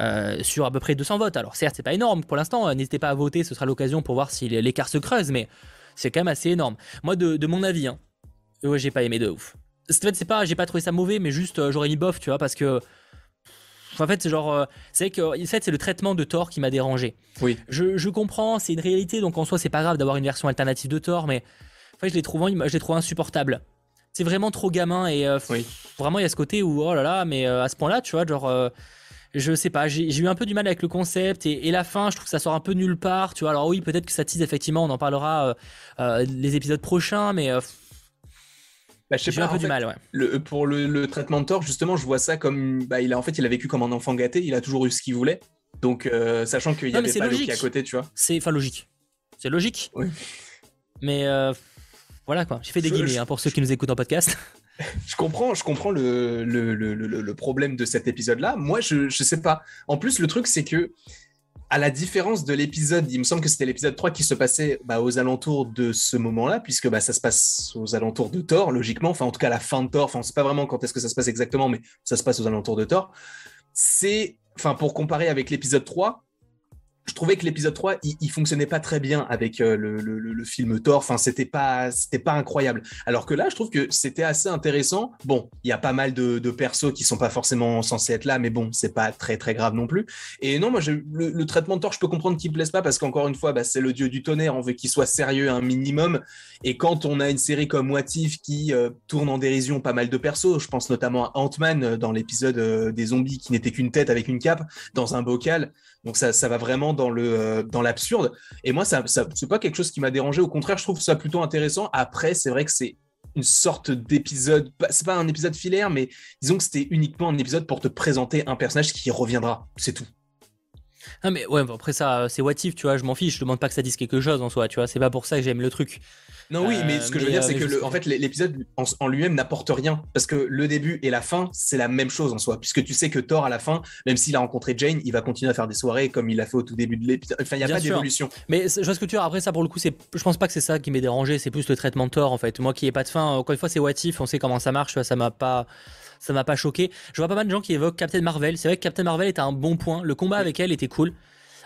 Speaker 1: Euh, sur à peu près 200 votes. Alors certes, c'est pas énorme pour l'instant, n'hésitez pas à voter, ce sera l'occasion pour voir si l'écart se creuse, mais c'est quand même assez énorme. Moi, de, mon avis, hein, ouais, j'ai pas aimé de ouf. En fait, c'est pas, j'ai pas trouvé ça mauvais, mais juste j'aurais mis bof, tu vois, parce que en fait, c'est genre, euh, c'est que en fait, c'est le traitement de Thor qui m'a dérangé.
Speaker 2: Oui.
Speaker 1: Je, comprends, c'est une réalité, donc en soi, c'est pas grave d'avoir une version alternative de Thor, mais en fait, je l'ai trouvé, je l'ai trouvé insupportable. C'est vraiment trop gamin et euh, vraiment, il y a ce côté où, oh là là, mais euh, à ce point-là, tu vois, genre. je sais pas, j'ai eu un peu du mal avec le concept et, la fin, je trouve que ça sort un peu nulle part, tu vois. Alors oui, peut-être que ça tease effectivement, on en parlera les épisodes prochains, mais
Speaker 2: bah, J'ai un peu du mal, ouais. Le, pour le, traitement de tort, justement, je vois ça comme. Bah, il a, en fait, il a vécu comme un enfant gâté, il a toujours eu ce qu'il voulait. Donc, euh, sachant qu'il y avait pas Loki à côté, tu vois.
Speaker 1: C'est enfin logique. C'est logique. Oui. Mais euh, voilà quoi. J'ai fait des guillemets hein, pour ceux qui nous écoutent en podcast.
Speaker 2: je comprends, je comprends le, le, le, le problème de cet épisode-là. Moi, je, je sais pas. En plus, le truc, c'est que à la différence de l'épisode, il me semble que c'était l'épisode 3 qui se passait bah, aux alentours de ce moment-là, puisque bah, ça se passe aux alentours de Thor, logiquement, enfin en tout cas la fin de Thor, enfin on sait pas vraiment quand est-ce que ça se passe exactement, mais ça se passe aux alentours de Thor. C'est, enfin pour comparer avec l'épisode 3, je trouvais que l'épisode 3, il, fonctionnait pas très bien avec euh, le, film Thor. Enfin, c'était pas, pas incroyable. Alors que là, je trouve que c'était assez intéressant. Bon, il y a pas mal de, persos qui sont pas forcément censés être là, mais bon, c'est pas très très grave non plus. Et non, moi, le, traitement de Thor, je peux comprendre qu'il plaise pas parce qu'encore une fois, bah, c'est le dieu du tonnerre. On veut qu'il soit sérieux un minimum. Et quand on a une série comme What qui euh, tourne en dérision pas mal de persos, je pense notamment à Ant-Man euh, dans l'épisode des zombies qui n'était qu'une tête avec une cape dans un bocal. Donc ça, ça va vraiment euh, dans l'absurde. Et moi, ça, ça c'est pas quelque chose qui m'a dérangé. Au contraire, je trouve ça plutôt intéressant. Après, c'est vrai que c'est une sorte d'épisode. C'est pas un épisode filaire, mais disons que c'était uniquement un épisode pour te présenter un personnage qui reviendra. C'est tout.
Speaker 1: Ah mais ouais, après ça, c'est what tu vois, je m'en fiche, je demande pas que ça dise quelque chose en soi, tu vois, c'est pas pour ça que j'aime le truc.
Speaker 2: Non, oui, mais ce que je veux dire, euh, c'est que en fait, l'épisode en, lui-même n'apporte rien. Parce que le début et la fin, c'est la même chose en soi. Puisque tu sais que Thor, à la fin, même s'il a rencontré Jane, il va continuer à faire des soirées comme il a fait au tout début de l'épisode. Enfin, il n'y a pas d'évolution.
Speaker 1: Mais je vois ce que tu veux. Après, ça, pour le coup, je pense pas que c'est ça qui m'est dérangé. C'est plus le traitement de Thor, en fait. Moi qui n'ai pas de fin, encore une fois, c'est What on sait comment ça marche. Ça m'a pas ça m'a pas choqué. Je vois pas mal de gens qui évoquent Captain Marvel. C'est vrai que Captain Marvel était un bon point. Le combat avec elle était cool.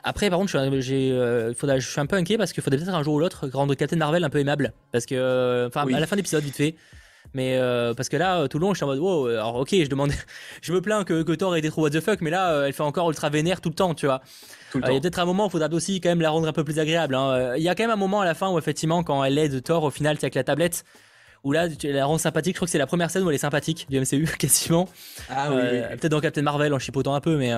Speaker 1: Après, par contre, je suis, euh, je suis un peu inquiet parce qu'il faudrait peut-être un jour ou l'autre rendre Captain Marvel un peu aimable. Parce que, euh, enfin, à la fin de l'épisode, vite fait. Mais euh, parce que là, tout le long, je suis en mode, wow, alors ok, je demande, je me plains que, que Thor ait été trop what the fuck, mais là, elle fait encore ultra vénère tout le temps, tu vois. Il y a peut-être un moment où il faudra aussi quand même la rendre un peu plus agréable. Hein. Il y a quand même un moment à la fin où, effectivement, quand elle aide Thor, au final, c'est avec la tablette, où là, tu la rends sympathique. Je crois que c'est la première scène où elle est sympathique du MCU, quasiment.
Speaker 2: Ah oui, oui.
Speaker 1: Peut-être dans Captain Marvel en chipotant un peu, mais.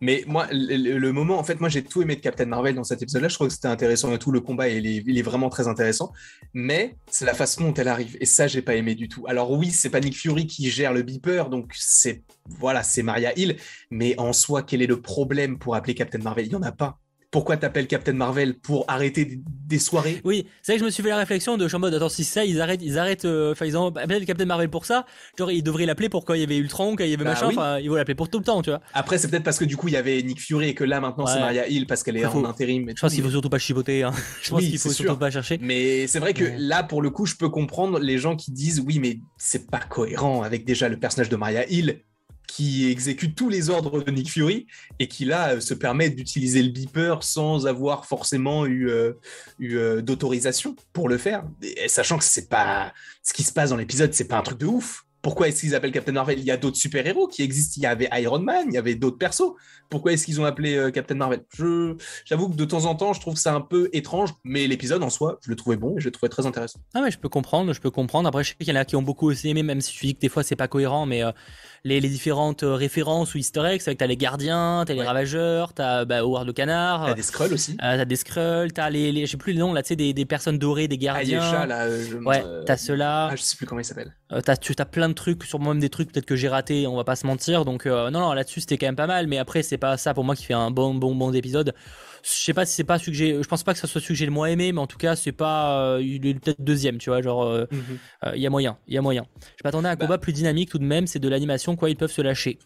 Speaker 2: Mais moi, le, moment, en fait, moi j'ai tout aimé de Captain Marvel dans cet épisode-là. Je trouve que c'était intéressant et tout. Le combat, il est, il est vraiment très intéressant. Mais c'est la façon dont elle arrive. Et ça, j'ai pas aimé du tout. Alors oui, c'est pas Nick Fury qui gère le beeper, donc c'est voilà, c'est Maria Hill. Mais en soi, quel est le problème pour appeler Captain Marvel? Il y en a pas pourquoi t'appelles Captain Marvel pour arrêter des, soirées?
Speaker 1: Oui, c'est vrai que je me suis fait la réflexion de je suis en mode attends si ça ils arrêtent ils arrêtent euh, enfin ils ont appelé Captain Marvel pour ça, genre ils devraient l'appeler pour quand il y avait Ultron, quand il y avait bah machin, enfin ils vont l'appeler pour tout le temps, tu vois.
Speaker 2: Après c'est peut-être parce que du coup il y avait Nick Fury et que là maintenant c'est Maria Hill parce qu'elle est en intérim.
Speaker 1: Je pense qu'il faut surtout pas chipoter hein. Je pense qu'il faut surtout pas chercher.
Speaker 2: Mais c'est vrai que là pour le coup je peux comprendre les gens qui disent oui mais c'est pas cohérent avec déjà le personnage de Maria Hill qui exécute tous les ordres de Nick Fury et qui là euh, se permet d'utiliser le beeper sans avoir forcément eu, euh, eu euh, d'autorisation pour le faire, sachant que c'est pas ce qui se passe dans l'épisode, c'est pas un truc de ouf. Pourquoi est-ce qu'ils appellent Captain Marvel? Il y a d'autres super-héros qui existent. Il y avait Iron Man, il y avait d'autres persos. Pourquoi est-ce qu'ils ont appelé Captain Marvel? J'avoue que de temps en temps, je trouve ça un peu étrange, mais l'épisode en soi, je le trouvais bon et je le trouvais très intéressant.
Speaker 1: Ah mais je peux comprendre, je peux comprendre. Après, je sais qu'il y en a qui ont beaucoup aussi aimé, même si tu dis que des fois c'est pas cohérent, mais les, les différentes euh, références ou easter eggs. C'est vrai que t'as les gardiens, t'as les
Speaker 2: Ouais.
Speaker 1: ravageurs, t'as bah, Howard le canard,
Speaker 2: T'as des scrolls aussi.
Speaker 1: euh, t'as des Skrulls, t'as les, les je sais plus les noms là, tu sais, des, des personnes dorées, des gardiens.
Speaker 2: Ayesha, là. euh, je-
Speaker 1: Ouais,
Speaker 2: euh,
Speaker 1: t'as ceux-là.
Speaker 2: Ah, je sais plus comment il s'appelle.
Speaker 1: Euh, t'as, tu as plein de trucs, sûrement même des trucs peut-être que j'ai raté, on va pas se mentir. Donc non, non, là-dessus c'était quand même pas mal. Mais après, c'est pas ça pour moi qui fait un bon, bon, bon épisode. Je sais pas si c'est pas j'ai. Je pense pas que ça soit j'ai le moins aimé, mais en tout cas, c'est pas. euh, il est peut-être deuxième, tu vois. Genre, euh,
Speaker 2: Mhm.
Speaker 1: euh, il y a moyen, il y a moyen. Je m'attendais à un
Speaker 2: Bah.
Speaker 1: combat plus dynamique tout de même. C'est de l'animation, quoi. Ils peuvent se lâcher.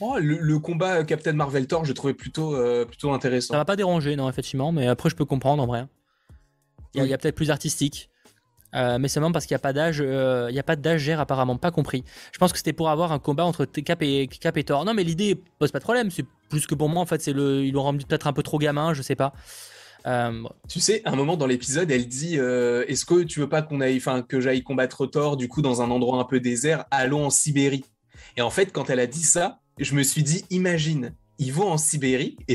Speaker 2: Oh, le, le combat Captain Marvel Thor, j'ai trouvé plutôt, plutôt intéressant.
Speaker 1: Ça m'a pas dérangé, non, effectivement. Mais après, je peux comprendre en vrai. Il y a,
Speaker 2: Oui.
Speaker 1: il y a peut-être plus artistique. Euh, mais seulement parce qu'il n'y a pas d'âge, euh, il y a pas d'âge gère apparemment, pas compris. Je pense que c'était pour avoir un combat entre Cap et, Cap et Thor. Non, mais l'idée pose pas de problème. C'est plus que pour moi en fait, c'est le, ils l'ont rendu peut-être un peu trop gamin, je sais pas. Euh.
Speaker 2: Tu sais, à un moment dans l'épisode, elle dit euh, Est-ce que tu veux pas qu'on aille, que j'aille combattre Thor, du coup, dans un endroit un peu désert, allons en Sibérie Et en fait, quand elle a dit ça, je me suis dit Imagine, ils vont en Sibérie, et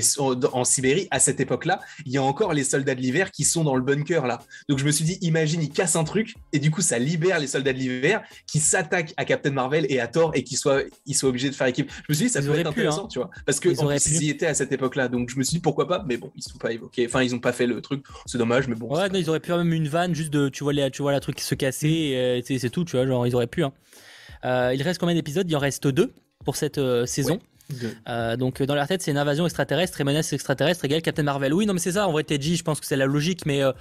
Speaker 2: en Sibérie, à cette époque-là, il y a encore les soldats de l'hiver qui sont dans le bunker là. Donc je me suis dit Imagine, ils cassent un truc, et du coup, ça libère les soldats de l'hiver qui s'attaquent à Captain Marvel et à Thor, et qui soient, ils soient obligés de faire équipe. Je me suis dit Ça
Speaker 1: Ils
Speaker 2: être
Speaker 1: pu,
Speaker 2: intéressant,
Speaker 1: hein.
Speaker 2: tu vois. Parce que
Speaker 1: Ils
Speaker 2: en
Speaker 1: auraient
Speaker 2: plus,
Speaker 1: pu.
Speaker 2: ils y étaient à cette époque-là. Donc je me suis dit Pourquoi pas, mais bon, ils sont pas évoqués. Enfin, ils ont pas fait le truc. C'est dommage, mais bon.
Speaker 1: Ouais, non, ils auraient pu avoir même une vanne juste de, tu vois, les, tu vois la truc se casser, et, euh, c'est tout, tu vois, genre ils auraient pu. hein. Euh, il reste combien d'épisodes? Il en reste deux pour cette euh, saison. Euh, donc euh, dans leur tête, c'est une invasion extraterrestre et menace extraterrestre égale Captain Marvel. Oui, non, mais c'est ça. En vrai, Teddy, je pense que c'est la logique, mais euh,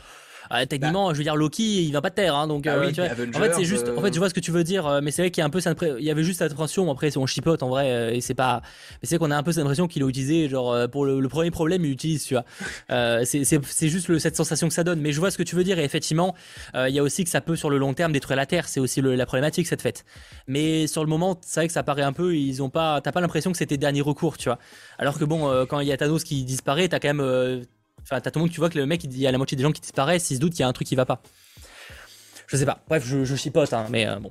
Speaker 1: euh, techniquement, je veux dire, Loki, il va pas de terre, hein, donc.
Speaker 2: Bah
Speaker 1: euh,
Speaker 2: oui,
Speaker 1: tu vois,
Speaker 2: Avengers,
Speaker 1: en fait, c'est juste. En
Speaker 2: euh,
Speaker 1: fait, je vois ce que tu veux dire, euh, mais c'est vrai qu'il y a un peu cette Il y avait juste cette impression. Après, on chipote en vrai, euh, et c'est pas. Mais c'est qu'on a un peu cette impression qu'il a utilisé, genre euh, pour le, le premier problème, il utilise, tu vois. Euh, c'est- juste le- cette sensation que ça donne. Mais je vois ce que tu veux dire, et effectivement, euh, il y a aussi que ça peut sur le long terme détruire la Terre. C'est aussi le- la problématique cette fête. Mais sur le moment, c'est vrai que ça paraît un peu. Ils ont pas. T'as pas l'impression que c'était dernier recours, tu vois. Alors que bon, euh, quand il y a Thanos qui disparaît, t'as quand même. euh, Enfin, t'as tout le monde, tu vois que le mec, il y a la moitié des gens qui disparaissent, ils se doutent qu'il y a un truc qui va pas. Je sais pas. Bref, je, je chipote, hein, mais euh, bon.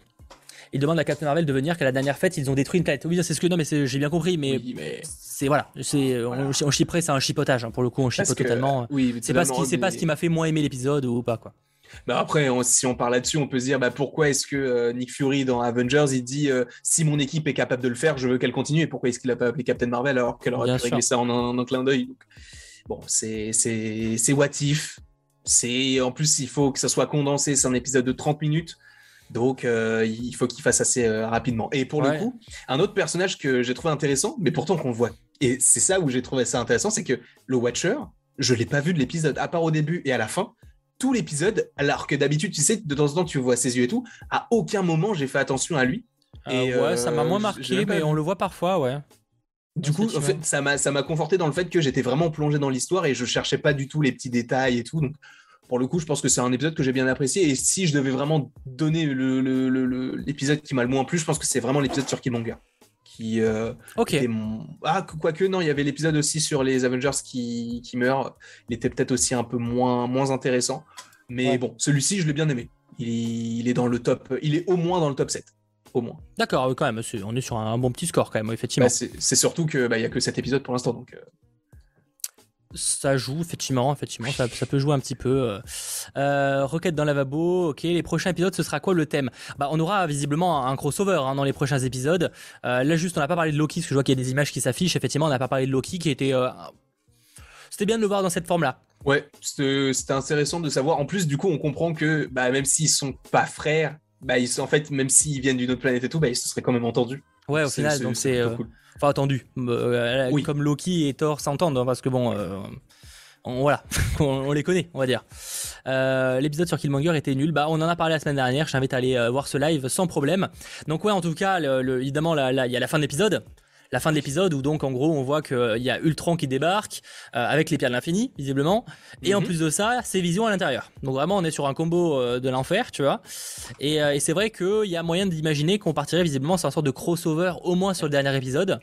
Speaker 1: Il demande à Captain Marvel de venir qu'à la dernière fête, ils ont détruit une planète. Oui, c'est ce que. Non, mais j'ai bien compris, mais.
Speaker 2: oui, mais
Speaker 1: C'est voilà, c'est on, on chiperait, c'est un chipotage hein, pour le coup, on
Speaker 2: parce
Speaker 1: chipote
Speaker 2: que-
Speaker 1: totalement.
Speaker 2: Oui,
Speaker 1: C'est pas ce qui, c'est pas ce qui m'a fait moins aimer l'épisode ou pas quoi.
Speaker 2: Bah après, on- si on parle là-dessus, on peut se dire bah, pourquoi est-ce que euh, Nick Fury dans Avengers il dit euh, si mon équipe est capable de le faire, je veux qu'elle continue et pourquoi est-ce qu'il a pas appelé Captain Marvel alors qu'elle aurait pu régler ça en un, en un clin d'œil. Bon, c'est c'est c'est what if. C'est en plus il faut que ça soit condensé, c'est un épisode de 30 minutes. Donc, euh, il faut qu'il fasse assez euh, rapidement. Et pour
Speaker 1: Ouais.
Speaker 2: le coup, un autre personnage que j'ai trouvé intéressant, mais pourtant qu'on le voit, et c'est ça où j'ai trouvé ça intéressant, c'est que le Watcher, je l'ai pas vu de l'épisode, à part au début et à la fin. Tout l'épisode, alors que d'habitude, tu sais, de temps en temps, tu vois ses yeux et tout. À aucun moment, j'ai fait attention à lui. Et,
Speaker 1: Euh, ouais, ça m'a
Speaker 2: euh,
Speaker 1: moins marqué, mais on le voit parfois, ouais.
Speaker 2: Du coup, en fait,
Speaker 1: Effectivement.
Speaker 2: ça m'a ça m'a conforté dans le fait que j'étais vraiment plongé dans l'histoire et je cherchais pas du tout les petits détails et tout. Donc, pour le coup, je pense que c'est un épisode que j'ai bien apprécié. Et si je devais vraiment donner le- le- le- le- l'épisode qui m'a le moins plu, je pense que c'est vraiment l'épisode sur Killmonger. Qui euh,
Speaker 1: Ok.
Speaker 2: mon... Ah, quoique, non, il y avait l'épisode aussi sur les Avengers qui, qui meurent. Il était peut-être aussi un peu moins, moins intéressant. Mais
Speaker 1: Ouais.
Speaker 2: bon, celui-ci, je l'ai bien aimé. Il est, il est dans le top. Il est au moins dans le top 7. Au moins.
Speaker 1: D'accord, quand même, on est sur un bon petit score quand même, effectivement.
Speaker 2: Bah, c'est surtout qu'il n'y a que cet épisode pour l'instant. Donc, euh,
Speaker 1: Ça joue, effectivement, effectivement, ça, ça peut jouer un petit peu. euh. Euh, Requête dans lavabo, ok. Les prochains épisodes, ce sera quoi le thème? Bah, on aura visiblement un, crossover hein, dans les prochains épisodes. Euh, là, juste, on n'a pas parlé de Loki, parce que je vois qu'il y a des images qui s'affichent. Effectivement, on n'a pas parlé de Loki, qui était. euh, C'était bien de le voir dans cette forme-là.
Speaker 2: Ouais, c'était c'était intéressant de savoir. En plus, du coup, on comprend que bah, même s'ils sont pas frères, bah, ils sont, en fait, même s'ils viennent d'une autre planète et tout, bah, ils se seraient quand même entendus.
Speaker 1: Ouais, au final, donc c'est. euh,
Speaker 2: cool.
Speaker 1: Enfin, attendu. Euh,
Speaker 2: Oui.
Speaker 1: Comme Loki et Thor s'entendent, hein, parce que bon. euh, on- voilà, on, on les connaît, on va dire. Euh, L'épisode sur Killmonger était nul. Bah, on en a parlé la semaine dernière. Je t'invite à aller euh, voir ce live sans problème. Donc ouais, en tout cas, le- le- évidemment, il y a la fin de l'épisode. La fin de l'épisode où donc en gros on voit qu'il y a Ultron qui débarque euh, avec les pierres de l'infini visiblement et en
Speaker 2: Mhm.
Speaker 1: plus de ça c'est Vision à l'intérieur donc vraiment on est sur un combo euh, de l'enfer tu vois et, euh, et c'est vrai qu'il y a moyen d'imaginer qu'on partirait visiblement sur un sorte de crossover au moins sur le dernier épisode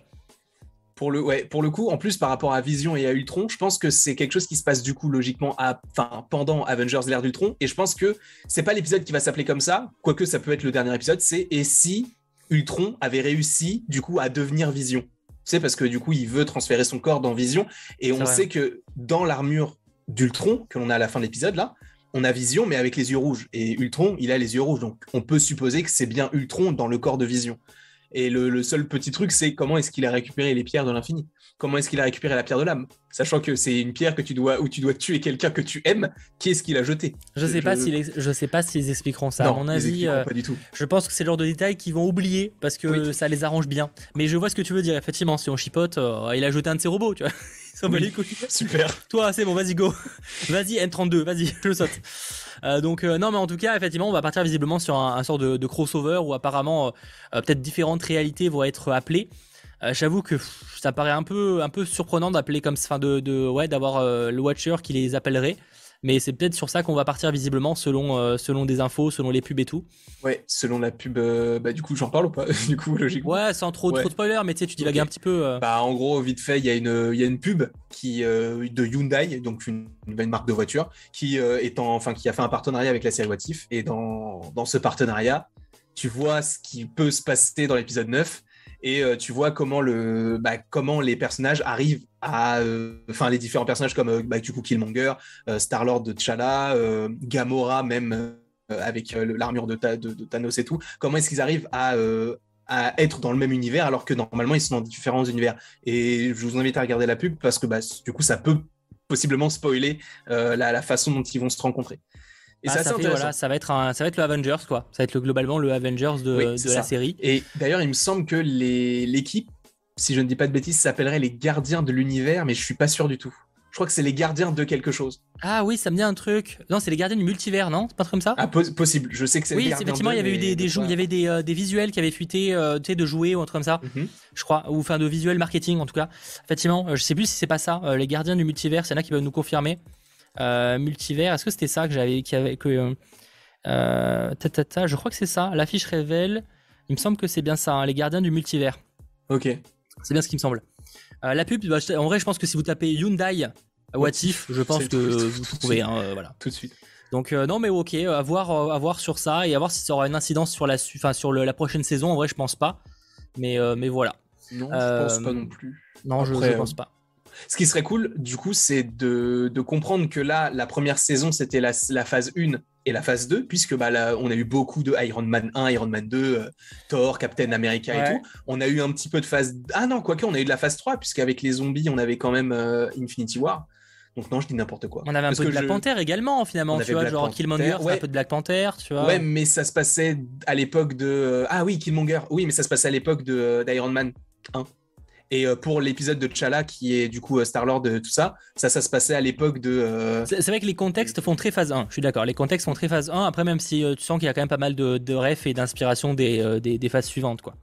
Speaker 2: Pour le, ouais, pour le coup, en plus, par rapport à Vision et à Ultron, je pense que c'est quelque chose qui se passe du coup logiquement à, enfin, pendant Avengers l'ère d'Ultron. Et je pense que c'est pas l'épisode qui va s'appeler comme ça, quoique ça peut être le dernier épisode, c'est et si Ultron avait réussi du coup à devenir Vision. Tu sais, parce que du coup, il veut transférer son corps dans Vision. Et on
Speaker 1: vrai.
Speaker 2: sait que dans l'armure d'Ultron, que l'on a à la fin de l'épisode là, on a Vision, mais avec les yeux rouges. Et Ultron, il a les yeux rouges. Donc on peut supposer que c'est bien Ultron dans le corps de Vision. Et le, seul petit truc, c'est comment est-ce qu'il a récupéré les pierres de l'infini Comment est-ce qu'il a récupéré la pierre de l'âme Sachant que c'est une pierre que tu dois, où tu dois tuer quelqu'un que tu aimes, qui est-ce qu'il a jeté
Speaker 1: Je sais pas s'ils, je sais pas s'ils expliqueront ça.
Speaker 2: Non,
Speaker 1: à mon avis,
Speaker 2: euh, pas du tout.
Speaker 1: je pense que c'est le genre de détails qu'ils vont oublier parce que ça les arrange bien. Mais je vois ce que tu veux dire. Effectivement, si on chipote, euh, il a jeté un de ses robots, tu vois.
Speaker 2: Super.
Speaker 1: Toi, c'est bon, vas-y, go. vas-y, N32, vas-y, je saute. Euh, donc, euh, non, mais en tout cas, effectivement, on va partir visiblement sur un, sort de, crossover où apparemment, euh, peut-être différentes réalités vont être appelées. J'avoue que ça paraît un peu, un peu surprenant d'appeler comme, enfin, de, de, ouais, d'avoir le Watcher qui les appellerait. Mais c'est peut-être sur ça qu'on va partir visiblement selon, euh, selon des infos, selon les pubs et tout.
Speaker 2: Ouais, selon la pub, euh, bah du coup j'en parle ou pas Du coup logiquement?
Speaker 1: Ouais, sans trop, trop de spoilers, mais tu sais, tu divagues un petit peu. Euh.
Speaker 2: Bah en gros, vite fait, il y, a une, y a une pub qui, de Hyundai, donc une, une, marque de voiture, qui, est en, enfin, qui a fait un partenariat avec la série What Et dans, dans ce partenariat, tu vois ce qui peut se passer dans l'épisode 9 et euh, tu vois comment le bah, comment les personnages arrivent à euh, enfin les différents personnages comme euh, bah, Killmonger, Star Lord de T'Challa, Gamora même avec l'armure de, de, Thanos et tout. Comment est-ce qu'ils arrivent à à être dans le même univers alors que normalement ils sont dans différents univers? Et je vous invite à regarder la pub parce que bah, du coup ça peut possiblement spoiler la, façon dont ils vont se rencontrer.
Speaker 1: Et ah, ça, voilà, ça va être un, ça va être le Avengers quoi. Ça va être le, globalement le Avengers de, de la série.
Speaker 2: Et d'ailleurs, il me semble que l'équipe, si je ne dis pas de bêtises, s'appellerait les Gardiens de l'univers, mais je suis pas sûr du tout. Je crois que c'est les gardiens de quelque chose.
Speaker 1: Ah oui, ça me dit un truc. Non, c'est les gardiens du multivers, non? C'est pas comme ça?
Speaker 2: Ah, possible. Je sais que c'est
Speaker 1: oui, effectivement, il y avait eu des, des il y avait des, euh, des, visuels qui avaient fuité, euh, tu sais, de jouets ou un truc comme ça. Mhm. Je crois, ou enfin de visuels marketing en tout cas. Effectivement, euh, je sais plus si c'est pas ça. les gardiens du multivers, c'est là qui peuvent nous confirmer. Euh, multivers. Est-ce que c'était ça que j'avais, qui avait que euh, je crois que c'est ça. L'affiche révèle. Il me semble que c'est bien ça. Hein, les gardiens du multivers.
Speaker 2: Ok.
Speaker 1: C'est bien ce qui me semble. Euh, la pub, bah, en vrai, je pense que si vous tapez Hyundai What If, je pense que vous trouvez. Hein, voilà.
Speaker 2: Tout de suite.
Speaker 1: Donc non mais ok, à voir, à voir sur ça et à voir si ça aura une incidence sur la, enfin, sur la prochaine saison. En vrai, je pense pas. Mais, mais voilà.
Speaker 2: Non, je pense pas non plus.
Speaker 1: Non, je, je pense pas.
Speaker 2: Ce qui serait cool, du coup, c'est de, comprendre que là, la première saison, c'était la, phase 1 et la phase 2, puisque bah, là, on a eu beaucoup de Iron Man 1, Iron Man 2, euh, Thor, Captain America et tout. On a eu un petit peu de phase. Ah non, quoique, on a eu de la phase 3, puisqu'avec les zombies, on avait quand même euh, Infinity War. Donc non, je dis n'importe quoi.
Speaker 1: On avait un peu de Black Panther également, finalement, tu vois, genre Killmonger, un peu de Black Panther, tu vois.
Speaker 2: Ouais, mais ça se passait à l'époque de... Euh, ah oui, Killmonger, oui, mais ça se passait à l'époque d'Iron Man 1. Et euh, pour l'épisode de T'Challa, qui est du coup euh, Star-Lord, euh, tout ça, ça, ça se passait à l'époque de.
Speaker 1: C'est vrai que les contextes font très phase 1, je suis d'accord. Les contextes font très phase 1. Après, même si tu sens qu'il y a quand même pas mal de, de refs et d'inspiration des, des, phases suivantes, quoi.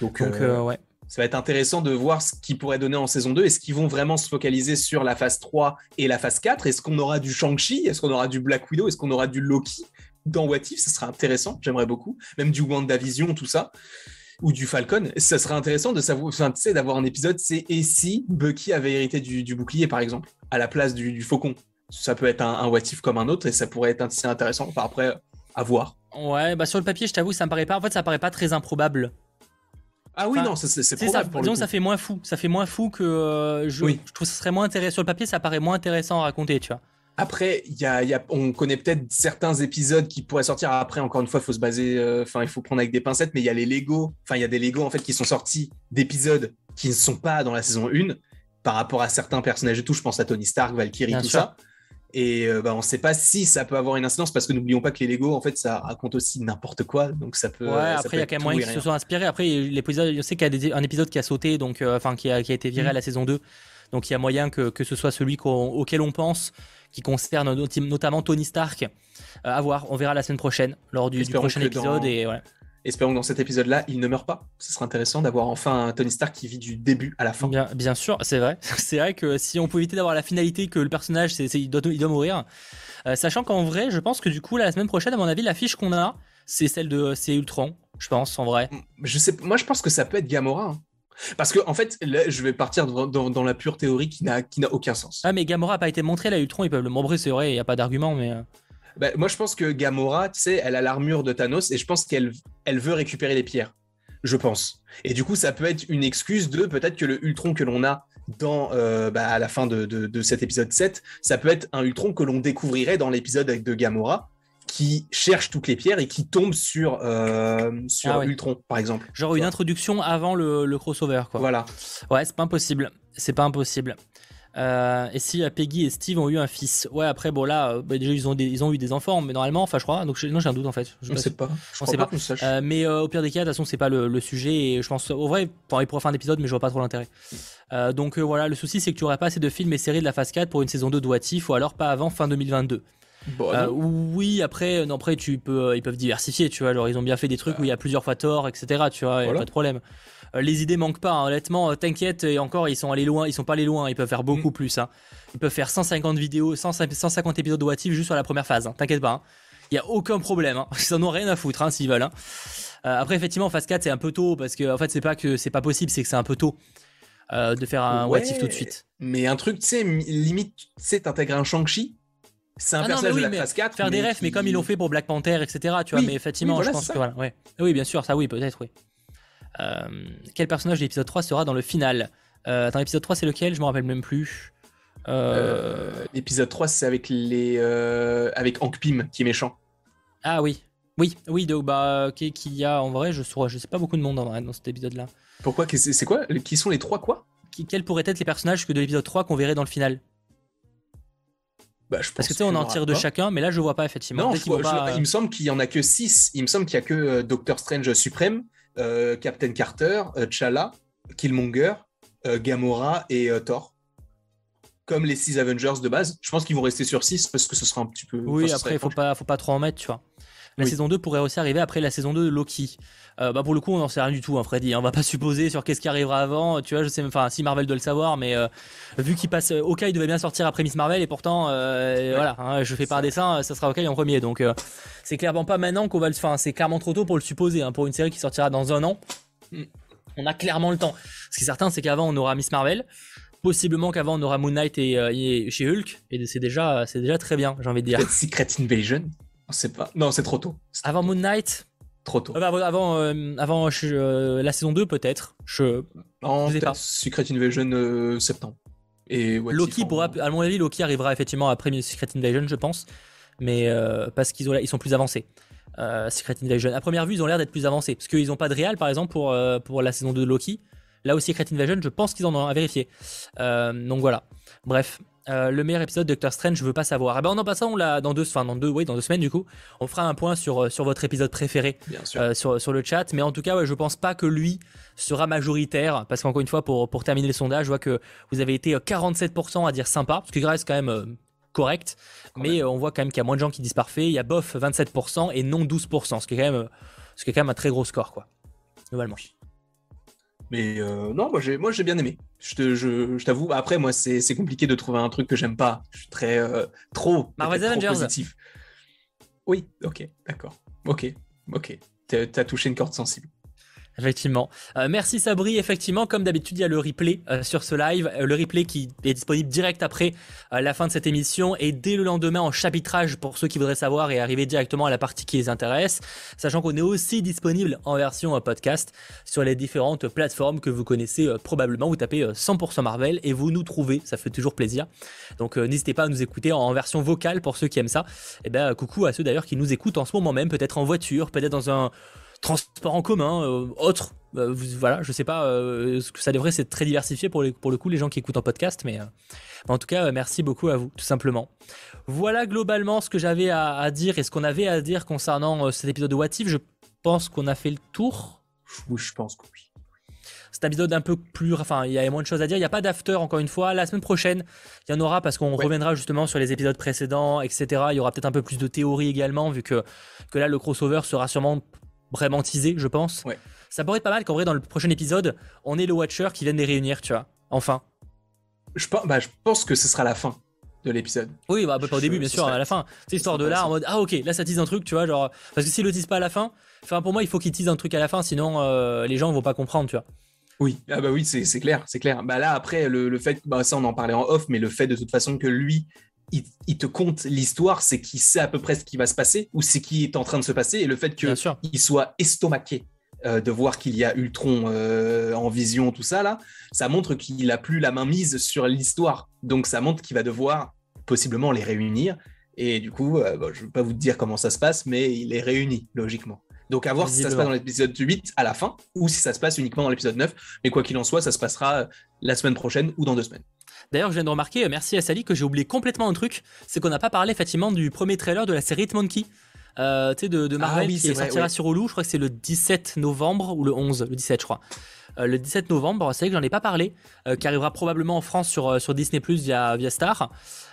Speaker 2: Donc, ouais. Ça va être intéressant de voir ce qu'ils pourraient donner en saison 2. Est-ce qu'ils vont vraiment se focaliser sur la phase 3 et la phase 4 Est-ce qu'on aura du Shang-Chi? Est-ce qu'on aura du Black Widow? Est-ce qu'on aura du Loki dans What If? Ça sera intéressant, j'aimerais beaucoup. Même du WandaVision, tout ça ou du Falcon, ça serait intéressant de savoir, enfin, tu sais, d'avoir un épisode, c'est et si Bucky avait hérité du, bouclier, par exemple, à la place du, faucon. Ça peut être un, un what if comme un autre et ça pourrait être assez intéressant. Enfin, après, à voir.
Speaker 1: Ouais, bah sur le papier, je t'avoue, ça me paraît pas. En fait, ça paraît pas très improbable.
Speaker 2: Ah oui, non, c'est probable.
Speaker 1: Ça, disons, ça fait moins fou. Ça fait moins fou que euh, je, je trouve que ça serait moins intéressant. Sur le papier, ça paraît moins intéressant à raconter, tu vois.
Speaker 2: Après, y a, on connaît peut-être certains épisodes qui pourraient sortir. Après, encore une fois, il faut se baser, euh, enfin, il faut prendre avec des pincettes, mais il y a les Lego, enfin, il y a des Lego en fait qui sont sortis d'épisodes qui ne sont pas dans la saison 1 par rapport à certains personnages et tout. Je pense à Tony Stark, Valkyrie, tout ça. Et euh, bah, on ne sait pas si ça peut avoir une incidence parce que n'oublions pas que les Lego, en fait, ça raconte aussi n'importe quoi. Donc ça peut.
Speaker 1: Ouais, après, il y a quand même moyen qu'ils se soient inspirés. Après, l'épisode, je sais qu'il y a un épisode qui a sauté, donc, euh, enfin, qui, a, qui, a, été viré mm. à la saison 2. Donc il y a moyen que, que ce soit celui auquel on pense qui concerne notamment Tony Stark. Euh, à voir, on verra la semaine prochaine lors du, prochain épisode. Et,
Speaker 2: Espérons que dans cet épisode-là, il ne meurt pas. Ce serait intéressant d'avoir enfin un Tony Stark qui vit du début à la fin.
Speaker 1: Bien, bien sûr, c'est vrai. c'est vrai que si on peut éviter d'avoir la finalité que le personnage, c'est, il, doit, il, doit, mourir. Euh, sachant qu'en vrai, je pense que du coup, la semaine prochaine, à mon avis, l'affiche qu'on a, c'est celle de c'est Ultron, je pense, en vrai.
Speaker 2: Je sais, moi, je pense que ça peut être Gamora. Hein. Parce que, en fait, je vais partir dans, la pure théorie qui n'a aucun sens.
Speaker 1: Ah, mais Gamora n'a pas été montré, là, Ultron, ils peuvent le membrer, c'est vrai, il n'y a pas d'argument, mais. Euh.
Speaker 2: Bah, moi, je pense que Gamora, tu sais, elle a l'armure de Thanos et je pense qu'elle elle veut récupérer les pierres. Je pense. Et du coup, ça peut être une excuse de peut-être que le Ultron que l'on a dans, euh, bah, à la fin de, cet épisode 7, ça peut être un Ultron que l'on découvrirait dans l'épisode avec de Gamora qui cherche toutes les pierres et qui tombe sur, euh, sur
Speaker 1: Ah ouais.
Speaker 2: Ultron, par exemple.
Speaker 1: Genre une introduction avant le, le crossover, quoi.
Speaker 2: Voilà.
Speaker 1: Ouais, c'est pas impossible. C'est pas impossible. Euh, et si euh, Peggy et Steve ont eu un fils Ouais, après, bon, là, euh, bah, déjà, ils ont, des- ils ont eu des enfants, mais normalement, enfin, je crois. Donc, non, j'ai un doute en fait. Je sais
Speaker 2: On
Speaker 1: pas.
Speaker 2: Je crois
Speaker 1: sait
Speaker 2: pas
Speaker 1: pas.
Speaker 2: qu'on sache.
Speaker 1: Euh, mais au pire des cas, de toute façon, c'est pas le, le sujet. Et je pense, au vrai, ils pourraient faire un épisode, mais je vois pas trop l'intérêt. Donc voilà, le souci, c'est que tu aurais pas assez de films et séries de la phase 4 pour une saison 2 de What If, ou alors pas avant fin 2022.
Speaker 2: Bon,
Speaker 1: Euh, oui, après, non, après tu peux, euh, ils peuvent diversifier, tu vois. Genre, ils ont bien fait des trucs où il y a plusieurs fois Thor, etc. Tu vois, y a pas de problème. Euh, les idées manquent pas, hein, honnêtement. T'inquiète, et encore, ils sont allés loin, ils sont pas allés loin. Ils peuvent faire beaucoup plus. hein. Ils peuvent faire 150 vidéos, 150 150 épisodes de What If juste sur la première phase. hein. T'inquiète pas. Il y a aucun problème. hein. Ils en ont rien à foutre hein, s'ils veulent. hein. Euh, après, effectivement, phase 4 c'est un peu tôt parce que en fait, c'est pas que c'est pas possible, c'est que c'est un peu tôt euh, de faire un
Speaker 2: Ouais.
Speaker 1: What If tout de suite.
Speaker 2: Mais un truc, tu sais, mi- limite, tu sais, t'intègres un Shang-Chi. C'est un
Speaker 1: Ah non,
Speaker 2: personnage
Speaker 1: oui,
Speaker 2: de la phase 4.
Speaker 1: Faire des refs, mais comme ils l'ont fait pour Black Panther, etc. Tu vois,
Speaker 2: Oui,
Speaker 1: mais effectivement,
Speaker 2: oui, voilà,
Speaker 1: je pense que voilà, ouais. Oui, bien sûr, ça, oui, peut-être, oui. Euh, quel personnage de l'épisode 3 sera dans le final? Euh, Attends, l'épisode 3, c'est lequel? Je me rappelle même plus. Euh,
Speaker 2: Euh, L'épisode 3, c'est avec les euh, avec Hank Pym qui est méchant.
Speaker 1: Ah oui, oui, oui, donc bah, qui, qui y a en vrai, je sais, je sais pas beaucoup de monde en vrai dans cet épisode-là.
Speaker 2: Pourquoi? C'est quoi? Qui sont les trois quoi?
Speaker 1: Quels pourraient être les personnages que de l'épisode 3 qu'on verrait dans le final?
Speaker 2: Bah, je
Speaker 1: Parce que tu sais, on en tire de
Speaker 2: pas.
Speaker 1: chacun, mais là, je vois pas effectivement.
Speaker 2: Non, je je-
Speaker 1: pas-
Speaker 2: il me semble qu'il y en a que 6. Il me semble qu'il y a que euh, Doctor Strange suprême, euh, Captain Carter, euh, T'Challa, Killmonger, euh, Gamora et euh, Thor. Comme les 6 Avengers de base. Je pense qu'ils vont rester sur 6 parce que ce sera un petit peu.
Speaker 1: Oui,
Speaker 2: enfin,
Speaker 1: après, il faut pas, faut pas trop en mettre, tu vois. La
Speaker 2: Oui.
Speaker 1: saison 2 pourrait aussi arriver après la saison 2 de Loki. Euh, bah pour le coup, on n'en sait rien du tout, hein, Freddy. On va pas supposer sur qu'est-ce qui arrivera avant. Tu vois, je sais enfin, si Marvel doit le savoir, mais euh, vu qu'il passe, euh, Hawkeye devait bien sortir après Miss Marvel, et pourtant, euh, voilà, hein, je fais pas un dessin, ça sera Hawkeye en premier. Donc, c'est clairement pas maintenant qu'on va le, enfin, c'est clairement trop tôt pour le supposer. hein, pour une série qui sortira dans un an, on a clairement le temps. Ce qui est certain, c'est qu'avant, on aura Miss Marvel. Possiblement qu'avant, on aura Moon Knight et, et chez Hulk, et c'est déjà, c'est déjà très bien, j'ai envie de dire.
Speaker 2: Secret Invasion Pas. Non, c'est trop tôt.
Speaker 1: Avant Moon Knight,
Speaker 2: trop tôt.
Speaker 1: Euh, bah, avant, avant, euh, avant, euh, la saison 2 peut-être. Je...
Speaker 2: Non,
Speaker 1: je sais pas.
Speaker 2: Secret Invasion euh, septembre. Et What
Speaker 1: Loki
Speaker 2: en-
Speaker 1: pourra, à mon avis, Loki arrivera effectivement après Secret Invasion, je pense, mais parce qu'ils ils sont plus avancés. Secret Invasion. À première vue, ils ont l'air d'être plus avancés parce qu'ils n'ont pas de réal, par exemple, pour pour la saison 2 de Loki. Là où Secret Invasion, je pense qu'ils en ont à vérifier. Donc voilà. Bref. Euh, le meilleur épisode de Doctor Strange, je veux pas savoir. Ah ben en passant, on l'a dans deux, enfin dans deux, oui, dans deux semaines du coup, on fera un point sur euh, sur votre épisode préféré.
Speaker 2: Bien sûr.
Speaker 1: euh, sur, sur le chat. Mais en tout cas, ouais, je pense pas que lui sera majoritaire. Parce qu'encore une fois, pour, pour terminer le sondage, je vois que vous avez été euh, 47% à dire sympa, ce qui reste quand même euh, correct.
Speaker 2: Quand
Speaker 1: mais on voit quand même qu'il y a moins de gens qui disent parfait. Il y a bof 27% et non 12%, ce qui est quand même, ce qui est quand même un très gros score, quoi. Globalement.
Speaker 2: Mais euh, non, moi j'ai, moi j'ai bien aimé. Je, te- je, je t'avoue. Après, moi c'est, c'est compliqué de trouver un truc que j'aime pas. Je suis très euh, trop,
Speaker 1: Marvel's
Speaker 2: trop
Speaker 1: Avengers.
Speaker 2: positif. Oui, ok, d'accord. Ok, ok. T'as, t'as touché une corde sensible.
Speaker 1: Effectivement. Euh, merci Sabri. Effectivement, comme d'habitude, il y a le replay euh, sur ce live. Euh, le replay qui est disponible direct après la fin de cette émission et dès le lendemain en chapitrage pour ceux qui voudraient savoir et arriver directement à la partie qui les intéresse. Sachant qu'on est aussi disponible en version podcast sur les différentes plateformes que vous connaissez probablement. Vous tapez euh, 100% Marvel et vous nous trouvez. Ça fait toujours plaisir. Donc n'hésitez pas à nous écouter en, en version vocale pour ceux qui aiment ça. Et ben coucou à ceux d'ailleurs qui nous écoutent en ce moment même, peut-être en voiture, peut-être dans un transport en commun, euh, autre. Euh, voilà, je sais pas euh, ce que ça devrait, c'est très diversifié pour, les- pour le coup les gens qui écoutent en podcast, mais, euh, en tout cas, merci beaucoup à vous, tout simplement. Voilà globalement ce que j'avais à, à dire et ce qu'on avait à dire concernant cet épisode de What If. Je pense qu'on a fait le tour.
Speaker 2: Oui, je pense que oui.
Speaker 1: Cet épisode un peu plus, enfin, il y a moins de choses à dire. Il n'y a pas d'after encore une fois. La semaine prochaine, il y en aura parce qu'on
Speaker 2: Ouais.
Speaker 1: reviendra justement sur les épisodes précédents, etc. Il y aura peut-être un peu plus de théorie également, vu que, que là, le crossover sera sûrement vraiment teasé, je pense.
Speaker 2: Ouais.
Speaker 1: Ça pourrait être pas mal qu'en vrai, dans le prochain épisode, on ait le Watcher qui vienne les réunir, tu vois. Enfin.
Speaker 2: Je, pense- bah, je pense que ce sera la fin de l'épisode.
Speaker 1: Oui, bah, pas au début, bien sûr,
Speaker 2: serait-
Speaker 1: à la fin. C'est histoire de là, en mode, ah ok, là ça tease un truc, tu vois, genre. Parce que s'il le tease pas à la fin, enfin, pour moi, il faut qu'il tease un truc à la fin, sinon euh, les gens vont pas comprendre, tu vois.
Speaker 2: Oui, ah bah oui, c'est c'est clair, c'est clair. Bah là, après, le, le fait, bah ça on en parlait en off, mais le fait de toute façon que lui, il, il te compte l'histoire, c'est qu'il sait à peu près ce qui va se passer ou c'est qui est en train de se passer, et le fait qu'il soit estomaqué euh, de voir qu'il y a Ultron euh, en vision, tout ça là, ça montre qu'il a plus la main mise sur l'histoire. Donc ça montre qu'il va devoir possiblement les réunir Et du coup, je ne vais pas vous dire comment ça se passe, mais il est réuni, logiquement. Donc à voir si ça se passe dans l'épisode 8 à la fin ou si ça se passe uniquement dans l'épisode 9. Mais quoi qu'il en soit, ça se passera la semaine prochaine ou dans deux semaines.
Speaker 1: D'ailleurs, je viens de remarquer, merci à Sally, que j'ai oublié complètement un truc, c'est qu'on n'a pas parlé effectivement du premier trailer de la série Hitmonkey. Euh, tu sais, de, ah Marvel qui sortira sur Hulu, je crois que c'est le 17 novembre ou le 11, le 17 je crois. Euh, le 17 novembre, c'est vrai que j'en ai pas parlé, euh, qui arrivera probablement en France sur, sur Disney Plus via, via Star.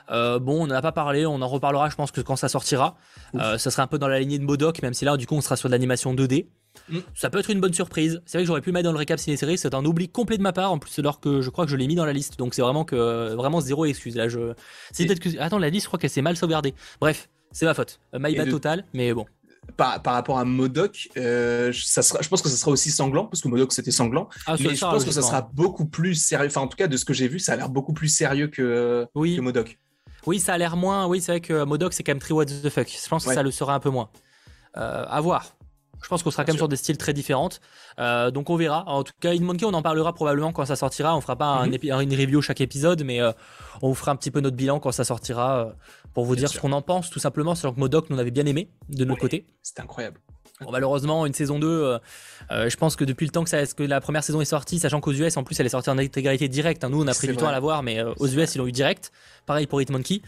Speaker 1: bon, on n'en a pas parlé, on en reparlera, je pense que quand ça sortira. ça sera un peu dans la lignée de Modoc, même si là, du coup, on sera sur de l'animation 2D. Mm. Ça peut être une bonne surprise. C'est vrai que j'aurais pu le mettre dans le récap ciné-série. C'est un oubli complet de ma part. En plus, alors que je crois que je l'ai mis dans la liste. Donc c'est vraiment que vraiment zéro excuse. Là, je. C'est peut-être que. Attends, la liste, je crois qu'elle s'est mal sauvegardée. Bref, c'est ma faute. Euh, my bad total. Mais bon.
Speaker 2: Par, par, rapport à Modoc, euh, ça sera, je pense que ça sera aussi sanglant, parce que Modoc c'était sanglant. Ah, mais je pense que ça sera beaucoup plus sérieux. Enfin, en tout cas, de ce que j'ai vu, ça a l'air beaucoup plus sérieux que, oui. que Modoc.
Speaker 1: Oui, ça a l'air moins. Oui, c'est vrai que Modoc c'est quand même très what the fuck. Je pense que ça le sera un peu moins. Euh, à voir. Je pense qu'on sera quand même sur des styles très différents. Euh, donc on verra. En tout cas, In Monkey, on en parlera probablement quand ça sortira. On fera pas mhm. une review chaque épisode, mais euh, on vous fera un petit peu notre bilan quand ça sortira euh, pour vous dire ce qu'on en pense, tout simplement. Sachant que Modoc, nous on avait bien aimé de notre côté.
Speaker 2: C'était incroyable.
Speaker 1: malheureusement, une saison 2, je pense que depuis le temps que, ça, que la première saison est sortie, sachant qu'aux US, en plus, elle est sortie en intégralité directe. Hein. nous, on a pris du temps à la voir, mais aux US, ils l'ont eu direct. Pareil pour Hitmonkey.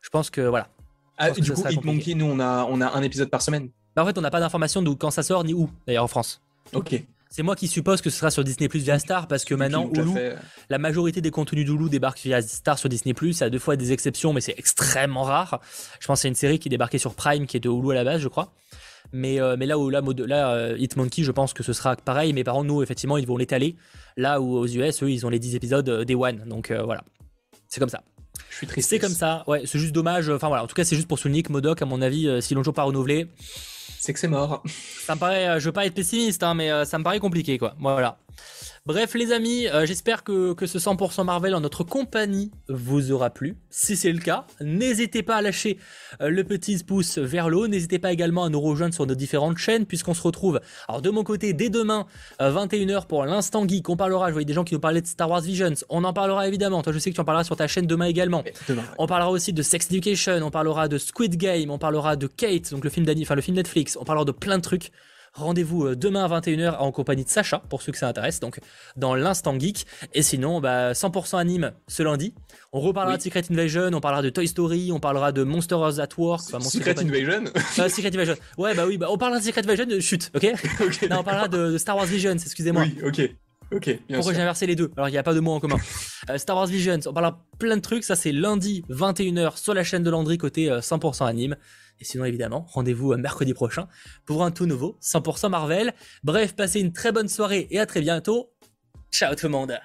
Speaker 1: Je pense que voilà.
Speaker 2: Ah, du coup, Hitmonkey, nous, on a, on a un épisode par semaine.
Speaker 1: Bah, en fait, on n'a pas d'informations de quand ça sort ni où, d'ailleurs, en France.
Speaker 2: Ok.
Speaker 1: C'est moi qui suppose que ce sera sur Disney Plus via Star parce que maintenant Hulu, la majorité des contenus d'Hulu débarquent via Star sur Disney Plus. Il y a deux fois des exceptions, mais c'est extrêmement rare. Je pense que c'est une série qui débarquait sur Prime, qui est de Hulu à la base, je crois. Mais, euh, mais là où là, là euh, Hitmonkey, je pense que ce sera pareil. Mais par contre, nous, effectivement, ils vont l'étaler. Là où aux US, eux, ils ont les 10 épisodes euh, Day One. Donc voilà, c'est comme ça.
Speaker 2: Je suis triste.
Speaker 1: C'est comme ça. Ouais, c'est juste dommage. Enfin voilà, en tout cas, c'est juste pour souligner que Modoc, à mon avis, si l'on toujours pas renouvelé,
Speaker 2: c'est que c'est mort.
Speaker 1: Ça me paraît, euh, je veux pas être pessimiste, hein, mais euh, ça me paraît compliqué, quoi. Voilà. Bref, les amis, euh, j'espère que, ce 100% Marvel en notre compagnie vous aura plu. Si c'est le cas, n'hésitez pas à lâcher euh, le petit pouce vers le haut. N'hésitez pas également à nous rejoindre sur nos différentes chaînes, puisqu'on se retrouve, alors de mon côté, dès demain, 21h euh, pour l'instant geek. On parlera, je voyais des gens qui nous parlaient de Star Wars Visions. On en parlera évidemment. Toi, je sais que tu en parleras sur ta chaîne demain également. On parlera aussi de Sex Education, on parlera de Squid Game, on parlera de Kate, donc le film, enfin, le film Netflix. On parlera de plein de trucs. Rendez-vous euh, demain à 21h en compagnie de Sacha, pour ceux que ça intéresse, donc dans l'instant geek. Et sinon, bah, 100% anime ce lundi. On reparlera de Secret Invasion, on parlera de Toy Story, on parlera de Monsters at Work.
Speaker 2: Secret Invasion
Speaker 1: euh, Secret Invasion. Ouais, bah oui, bah, on parlera de Secret Invasion, chute, ok, Non, on parlera de, Star Wars Visions, excusez-moi.
Speaker 2: Oui, ok. Ok,
Speaker 1: Pourquoi j'ai inversé les deux Alors il n'y a pas de mots en commun. Euh, Star Wars Visions, on parlera plein de trucs. Ça c'est lundi 21h sur la chaîne de Landry côté 100% anime. Et sinon, évidemment, rendez-vous euh, mercredi prochain pour un tout nouveau 100% Marvel. Bref, passez une très bonne soirée et à très bientôt. Ciao tout le monde